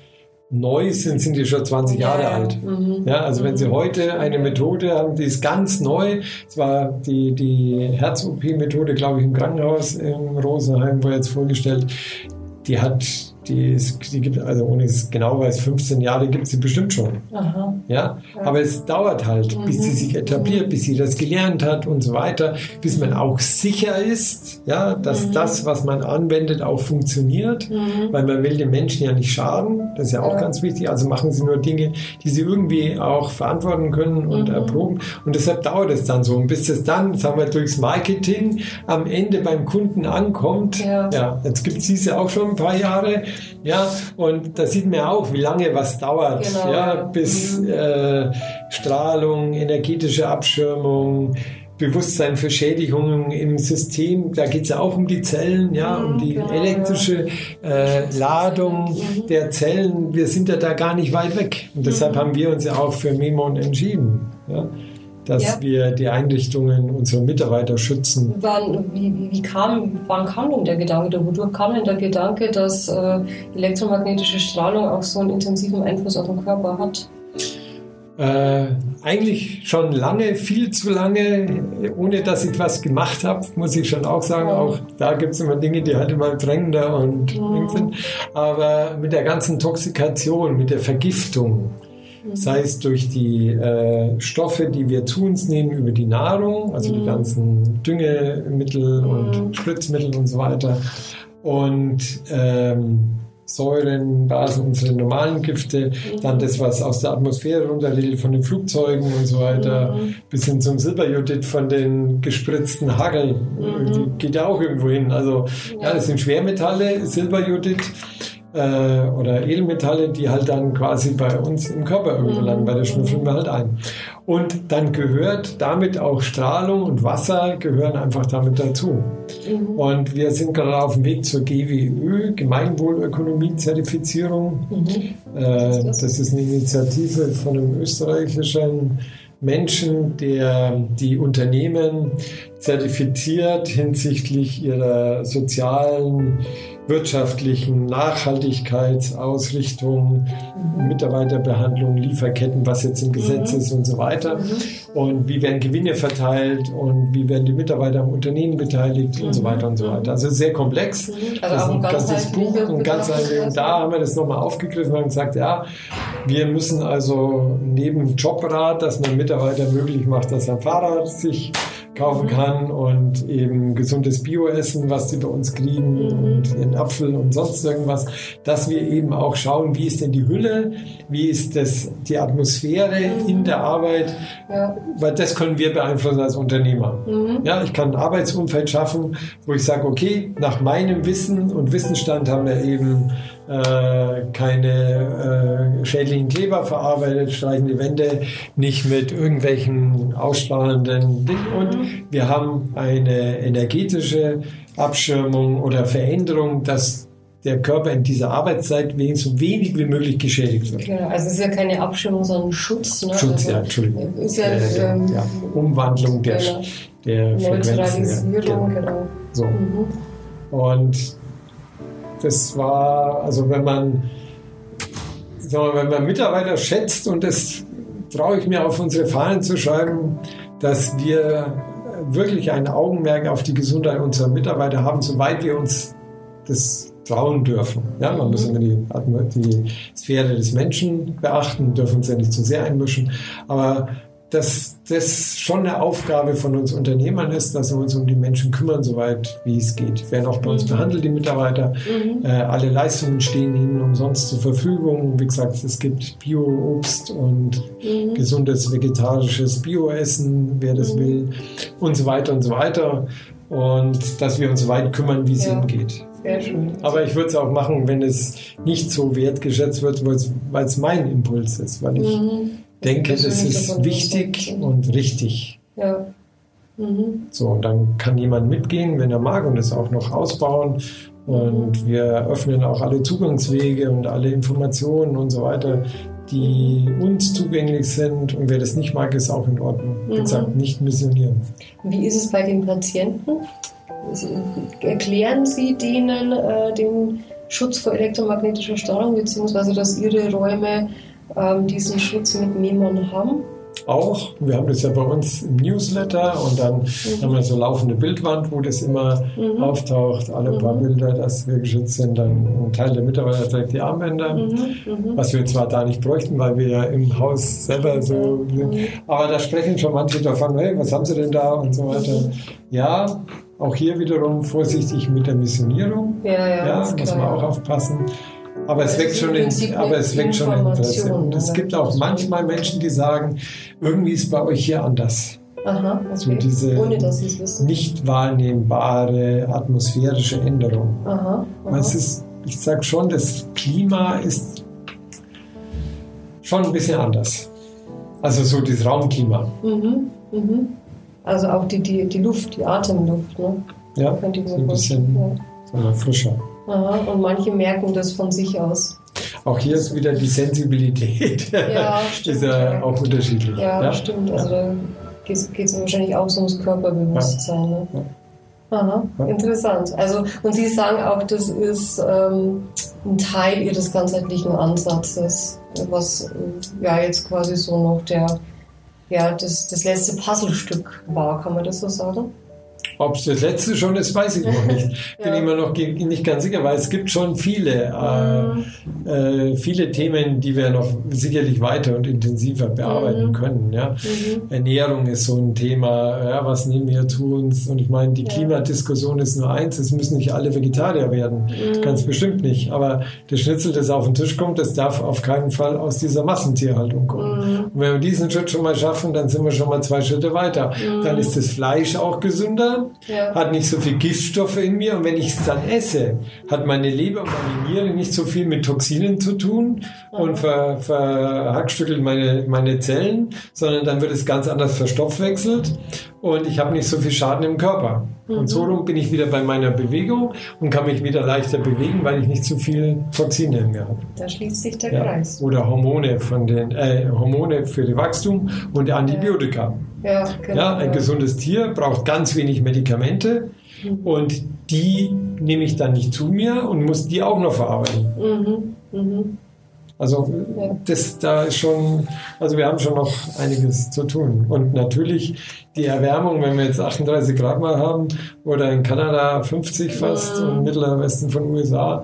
neu sind, sind die schon 20 Jahre ja, alt. Mhm. Ja, also mhm. wenn Sie heute eine Methode haben, die ist ganz neu, es war die, die Herz-OP-Methode, glaube ich, im Krankenhaus in Rosenheim, wo jetzt vorgestellt, die hat die, ist, die gibt, also ohne es genau weiß, 15 Jahre gibt es sie bestimmt schon. Aha. Ja? ja? aber es dauert halt, mhm. bis sie sich etabliert, bis sie das gelernt hat und so weiter, bis man auch sicher ist, ja, dass mhm. das, was man anwendet, auch funktioniert, mhm. weil man will den Menschen ja nicht schaden, das ist ja auch ja. ganz wichtig, also machen sie nur Dinge, die sie irgendwie auch verantworten können und mhm. erproben und deshalb dauert es dann so und bis es dann, sagen wir, durchs Marketing am Ende beim Kunden ankommt, ja, ja jetzt gibt es diese auch schon ein paar Jahre, ja, und da sieht man auch, wie lange was dauert, genau. ja, bis mhm. äh, Strahlung, energetische Abschirmung, Bewusstsein für Schädigungen im System, da geht es ja auch um die Zellen, ja, um die genau, elektrische äh, Ladung mhm. der Zellen. Wir sind ja da gar nicht weit weg. Und deshalb mhm. haben wir uns ja auch für Memon entschieden. Ja dass ja. wir die Einrichtungen unserer Mitarbeiter schützen. Wann, wie, wie kam, wann kam denn der Gedanke, wodurch kam denn der Gedanke, dass äh, elektromagnetische Strahlung auch so einen intensiven Einfluss auf den Körper hat? Äh, eigentlich schon lange, viel zu lange, ohne dass ich was gemacht habe, muss ich schon auch sagen. Ja. Auch da gibt es immer Dinge, die halt immer drängender und ja. sind. Aber mit der ganzen Toxikation, mit der Vergiftung, Mhm. sei es durch die äh, Stoffe, die wir zu uns nehmen über die Nahrung, also mhm. die ganzen Düngemittel mhm. und Spritzmittel und so weiter. Und ähm, Säuren, Basen, unsere normalen Gifte, mhm. dann das, was aus der Atmosphäre runterregelt von den Flugzeugen und so weiter, mhm. bis hin zum Silberjodid von den gespritzten Hagel, geht ja auch irgendwo hin. Also ja, ja das sind Schwermetalle, Silberjodid äh, oder Edelmetalle, die halt dann quasi bei uns im Körper irgendwo mhm. landen, weil da schnüffeln wir halt ein. Und dann gehört damit auch Strahlung und Wasser gehören einfach damit dazu. Mhm. Und wir sind gerade auf dem Weg zur GWÖ, Gemeinwohlökonomie-Zertifizierung. Mhm. Äh, das ist eine Initiative von einem österreichischen Menschen, der die Unternehmen zertifiziert hinsichtlich ihrer sozialen wirtschaftlichen Nachhaltigkeitsausrichtung, mhm. Mitarbeiterbehandlung, Lieferketten, was jetzt im Gesetz mhm. ist und so weiter. Mhm. Und wie werden Gewinne verteilt und wie werden die Mitarbeiter am Unternehmen beteiligt und so mhm. weiter und so weiter. Also sehr komplex. Mhm. Also das ist ein ganzes Buch und ganz ein, da haben wir das nochmal aufgegriffen und gesagt, ja, wir müssen also neben Jobrat, dass man Mitarbeiter möglich macht, dass er ein Fahrrad sich kaufen mhm. kann und eben gesundes Bio-Essen, was sie bei uns kriegen mhm. und ihren Apfel und sonst irgendwas, dass wir eben auch schauen, wie ist denn die Hülle, wie ist das, die Atmosphäre mhm. in der Arbeit, ja. weil das können wir beeinflussen als Unternehmer. Mhm. Ja, ich kann ein Arbeitsumfeld schaffen, wo ich sage, okay, nach meinem Wissen und Wissensstand haben wir eben äh, keine äh, schädlichen Kleber verarbeitet, streichen die Wände nicht mit irgendwelchen ausstrahlenden Dingen und wir haben eine energetische Abschirmung oder Veränderung, dass der Körper in dieser Arbeitszeit so wenig wie möglich geschädigt wird. Genau, also es ist ja keine Abschirmung, sondern Schutz. Ne? Schutz, also ja, Entschuldigung. Ist ja, äh, ähm, ja Umwandlung der, genau. der Neutralisierung, genau. genau. So. Mhm. Und das war, also wenn man, sagen wir, wenn man Mitarbeiter schätzt und das traue ich mir auf unsere Fahnen zu schreiben, dass wir wirklich ein Augenmerk auf die Gesundheit unserer Mitarbeiter haben, soweit wir uns das trauen dürfen. Ja, man muss immer die, die Sphäre des Menschen beachten, dürfen uns ja nicht zu sehr einmischen. Aber dass das schon eine Aufgabe von uns Unternehmern ist, dass wir uns um die Menschen kümmern, soweit wie es geht. Werden auch bei uns mhm. behandelt, die Mitarbeiter. Mhm. Äh, alle Leistungen stehen ihnen umsonst zur Verfügung. Wie gesagt, es gibt Bio-Obst und mhm. gesundes vegetarisches Bio-Essen, wer das mhm. will, und so weiter und so weiter. Und dass wir uns so weit kümmern, wie es ja. ihnen geht. Sehr schön. Aber ich würde es auch machen, wenn es nicht so wertgeschätzt wird, weil es mein Impuls ist, weil ich mhm denke, das ist wichtig und richtig. Ja. Mhm. So, und dann kann jemand mitgehen, wenn er mag und es auch noch ausbauen. Und mhm. wir öffnen auch alle Zugangswege und alle Informationen und so weiter, die uns zugänglich sind. Und wer das nicht mag, ist auch in Ordnung. Wie mhm. gesagt, nicht missionieren. Wie ist es bei den Patienten? Erklären Sie denen äh, den Schutz vor elektromagnetischer Strahlung, beziehungsweise dass Ihre Räume ähm, diesen Schutz mit Memon haben. Auch, wir haben das ja bei uns im Newsletter und dann mhm. haben wir so laufende Bildwand, wo das immer mhm. auftaucht, alle mhm. paar Bilder, dass wir geschützt sind. Dann ein Teil der Mitarbeiter trägt die Armbänder, mhm. Mhm. was wir zwar da nicht bräuchten, weil wir ja im Haus selber so sind, mhm. aber da sprechen schon manche davon, hey, was haben sie denn da und so weiter. Ja, auch hier wiederum vorsichtig mit der Missionierung. Ja, ja, ja muss man auch aufpassen. Aber es weckt schon, in, aber es weckt schon Interesse. Und es gibt auch manchmal Menschen, die sagen, irgendwie ist bei euch hier anders. Aha, okay. So diese Ohne dass sie es wissen. nicht wahrnehmbare atmosphärische Änderung. Aha, aha. Es ist, ich sage schon, das Klima ist schon ein bisschen anders. Also so das Raumklima. Mhm, mhm. Also auch die, die, die Luft, die Atemluft. Ne? Ja, so ein bisschen ja. frischer. Aha, und manche merken das von sich aus. Auch hier ist wieder die Sensibilität. Ja, stimmt, ist ja, auch unterschiedlich. Ja, ja? stimmt. Also da geht es wahrscheinlich auch so ums Körperbewusstsein. Ne? Aha, interessant. Also, und Sie sagen auch, das ist ähm, ein Teil Ihres ganzheitlichen Ansatzes, was ja jetzt quasi so noch der, ja, das, das letzte Puzzlestück war, kann man das so sagen? Ob es das letzte schon ist, weiß ich noch nicht. Bin ja. immer noch nicht ganz sicher, weil es gibt schon viele, äh, äh, viele Themen, die wir noch sicherlich weiter und intensiver bearbeiten mhm. können. Ja? Mhm. Ernährung ist so ein Thema. Ja, was nehmen wir zu uns? Und ich meine, die Klimadiskussion ist nur eins. Es müssen nicht alle Vegetarier werden. Mhm. Ganz bestimmt nicht. Aber der Schnitzel, das auf den Tisch kommt, das darf auf keinen Fall aus dieser Massentierhaltung kommen. Mhm. Und wenn wir diesen Schritt schon mal schaffen, dann sind wir schon mal zwei Schritte weiter. Mhm. Dann ist das Fleisch auch gesünder ja. hat nicht so viel Giftstoffe in mir und wenn ich es dann esse, hat meine Leber und meine Niere nicht so viel mit Toxinen zu tun mhm. und ver, verhackstückelt meine, meine Zellen, sondern dann wird es ganz anders verstoffwechselt und ich habe nicht so viel Schaden im Körper. Und so rum bin ich wieder bei meiner Bewegung und kann mich wieder leichter bewegen, weil ich nicht zu viel Toxine in mir habe. Da schließt sich der ja. Kreis. Oder Hormone von den äh, Hormone für das Wachstum und Antibiotika. Ja, genau. ja ein gesundes Tier braucht ganz wenig Medikamente mhm. und die nehme ich dann nicht zu mir und muss die auch noch verarbeiten. Mhm. Mhm. Also das da ist schon, also wir haben schon noch einiges zu tun. Und natürlich die Erwärmung, wenn wir jetzt 38 Grad mal haben oder in Kanada 50 fast ja. und Mittlerer Westen von USA,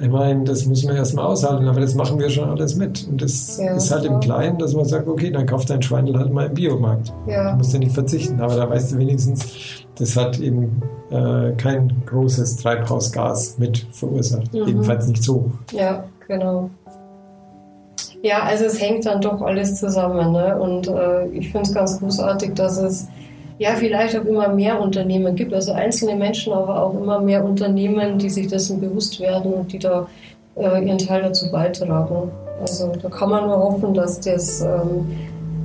ich meine, das müssen wir erstmal aushalten, aber das machen wir schon alles mit. Und das ja, ist halt im Kleinen, dass man sagt, okay, dann kauft dein Schweindel halt mal im Biomarkt. Ja. Du musst ja nicht verzichten, aber da weißt du wenigstens, das hat eben äh, kein großes Treibhausgas mit verursacht. Mhm. Jedenfalls nicht so. Ja, genau. Ja, also es hängt dann doch alles zusammen. Ne? Und äh, ich finde es ganz großartig, dass es ja vielleicht auch immer mehr Unternehmen gibt, also einzelne Menschen, aber auch immer mehr Unternehmen, die sich dessen bewusst werden und die da äh, ihren Teil dazu beitragen. Also da kann man nur hoffen, dass das ähm,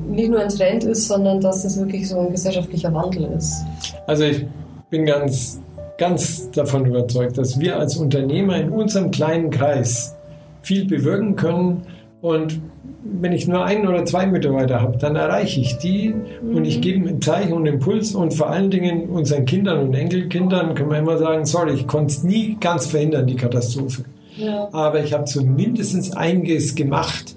nicht nur ein Trend ist, sondern dass das wirklich so ein gesellschaftlicher Wandel ist. Also ich bin ganz, ganz davon überzeugt, dass wir als Unternehmer in unserem kleinen Kreis viel bewirken können Und wenn ich nur einen oder zwei Mitarbeiter habe, dann erreiche ich die mhm. und ich gebe ein Zeichen und Impuls und vor allen Dingen unseren Kindern und Enkelkindern können wir immer sagen, sorry, ich konnte es nie ganz verhindern, die Katastrophe. Ja. Aber ich habe zumindest einiges gemacht,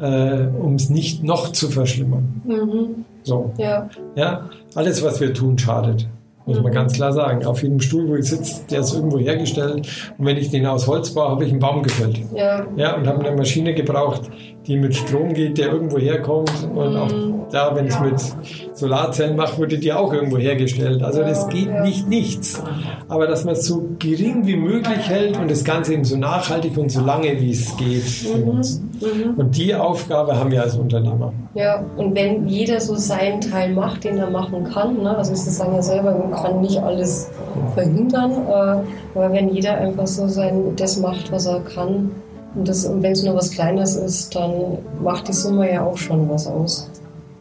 äh, um es nicht noch zu verschlimmern. Mhm. So. Ja. ja. Alles, was wir tun, schadet. Muss man ganz klar sagen. Auf jedem Stuhl, wo ich sitze, der ist irgendwo hergestellt. Und wenn ich den aus Holz baue, habe ich einen Baum gefällt. Ja. ja und habe eine Maschine gebraucht, die mit Strom geht, der irgendwo herkommt. Und mhm. auch da, wenn ich es mit Solarzellen mache, wurde die auch irgendwo hergestellt. Also das geht nicht nichts. Aber dass man es so gering wie möglich hält und das Ganze eben so nachhaltig und so lange wie es geht. Mhm. Mhm. Und die Aufgabe haben wir als Unternehmer. Ja, und wenn jeder so seinen Teil macht, den er machen kann, ne? also Sie sagen ja selber, man kann nicht alles verhindern, äh, aber wenn jeder einfach so sein, das macht, was er kann, und, und wenn es nur was Kleines ist, dann macht die Summe ja auch schon was aus.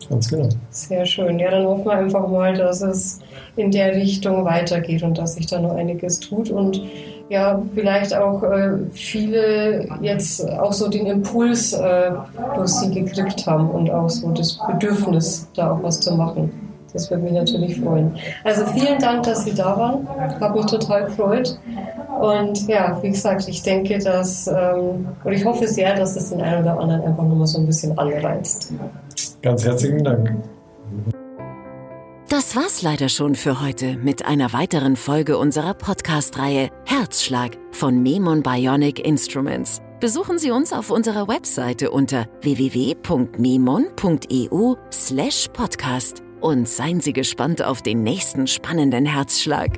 Ganz genau. Sehr schön. Ja, dann hoffen wir einfach mal, dass es in der Richtung weitergeht und dass sich da noch einiges tut und ja, vielleicht auch äh, viele jetzt auch so den Impuls äh, durch sie gekriegt haben und auch so das Bedürfnis, da auch was zu machen. Das würde mich natürlich freuen. Also vielen Dank, dass Sie da waren. Habe mich total gefreut. Und ja, wie gesagt, ich denke, dass, ähm, und ich hoffe sehr, dass es den einen oder anderen einfach nochmal so ein bisschen anreizt. Ganz herzlichen Dank. Das war's leider schon für heute mit einer weiteren Folge unserer Podcast-Reihe Herzschlag von Memon Bionic Instruments. Besuchen Sie uns auf unserer Webseite unter www.memon.eu/podcast und seien Sie gespannt auf den nächsten spannenden Herzschlag.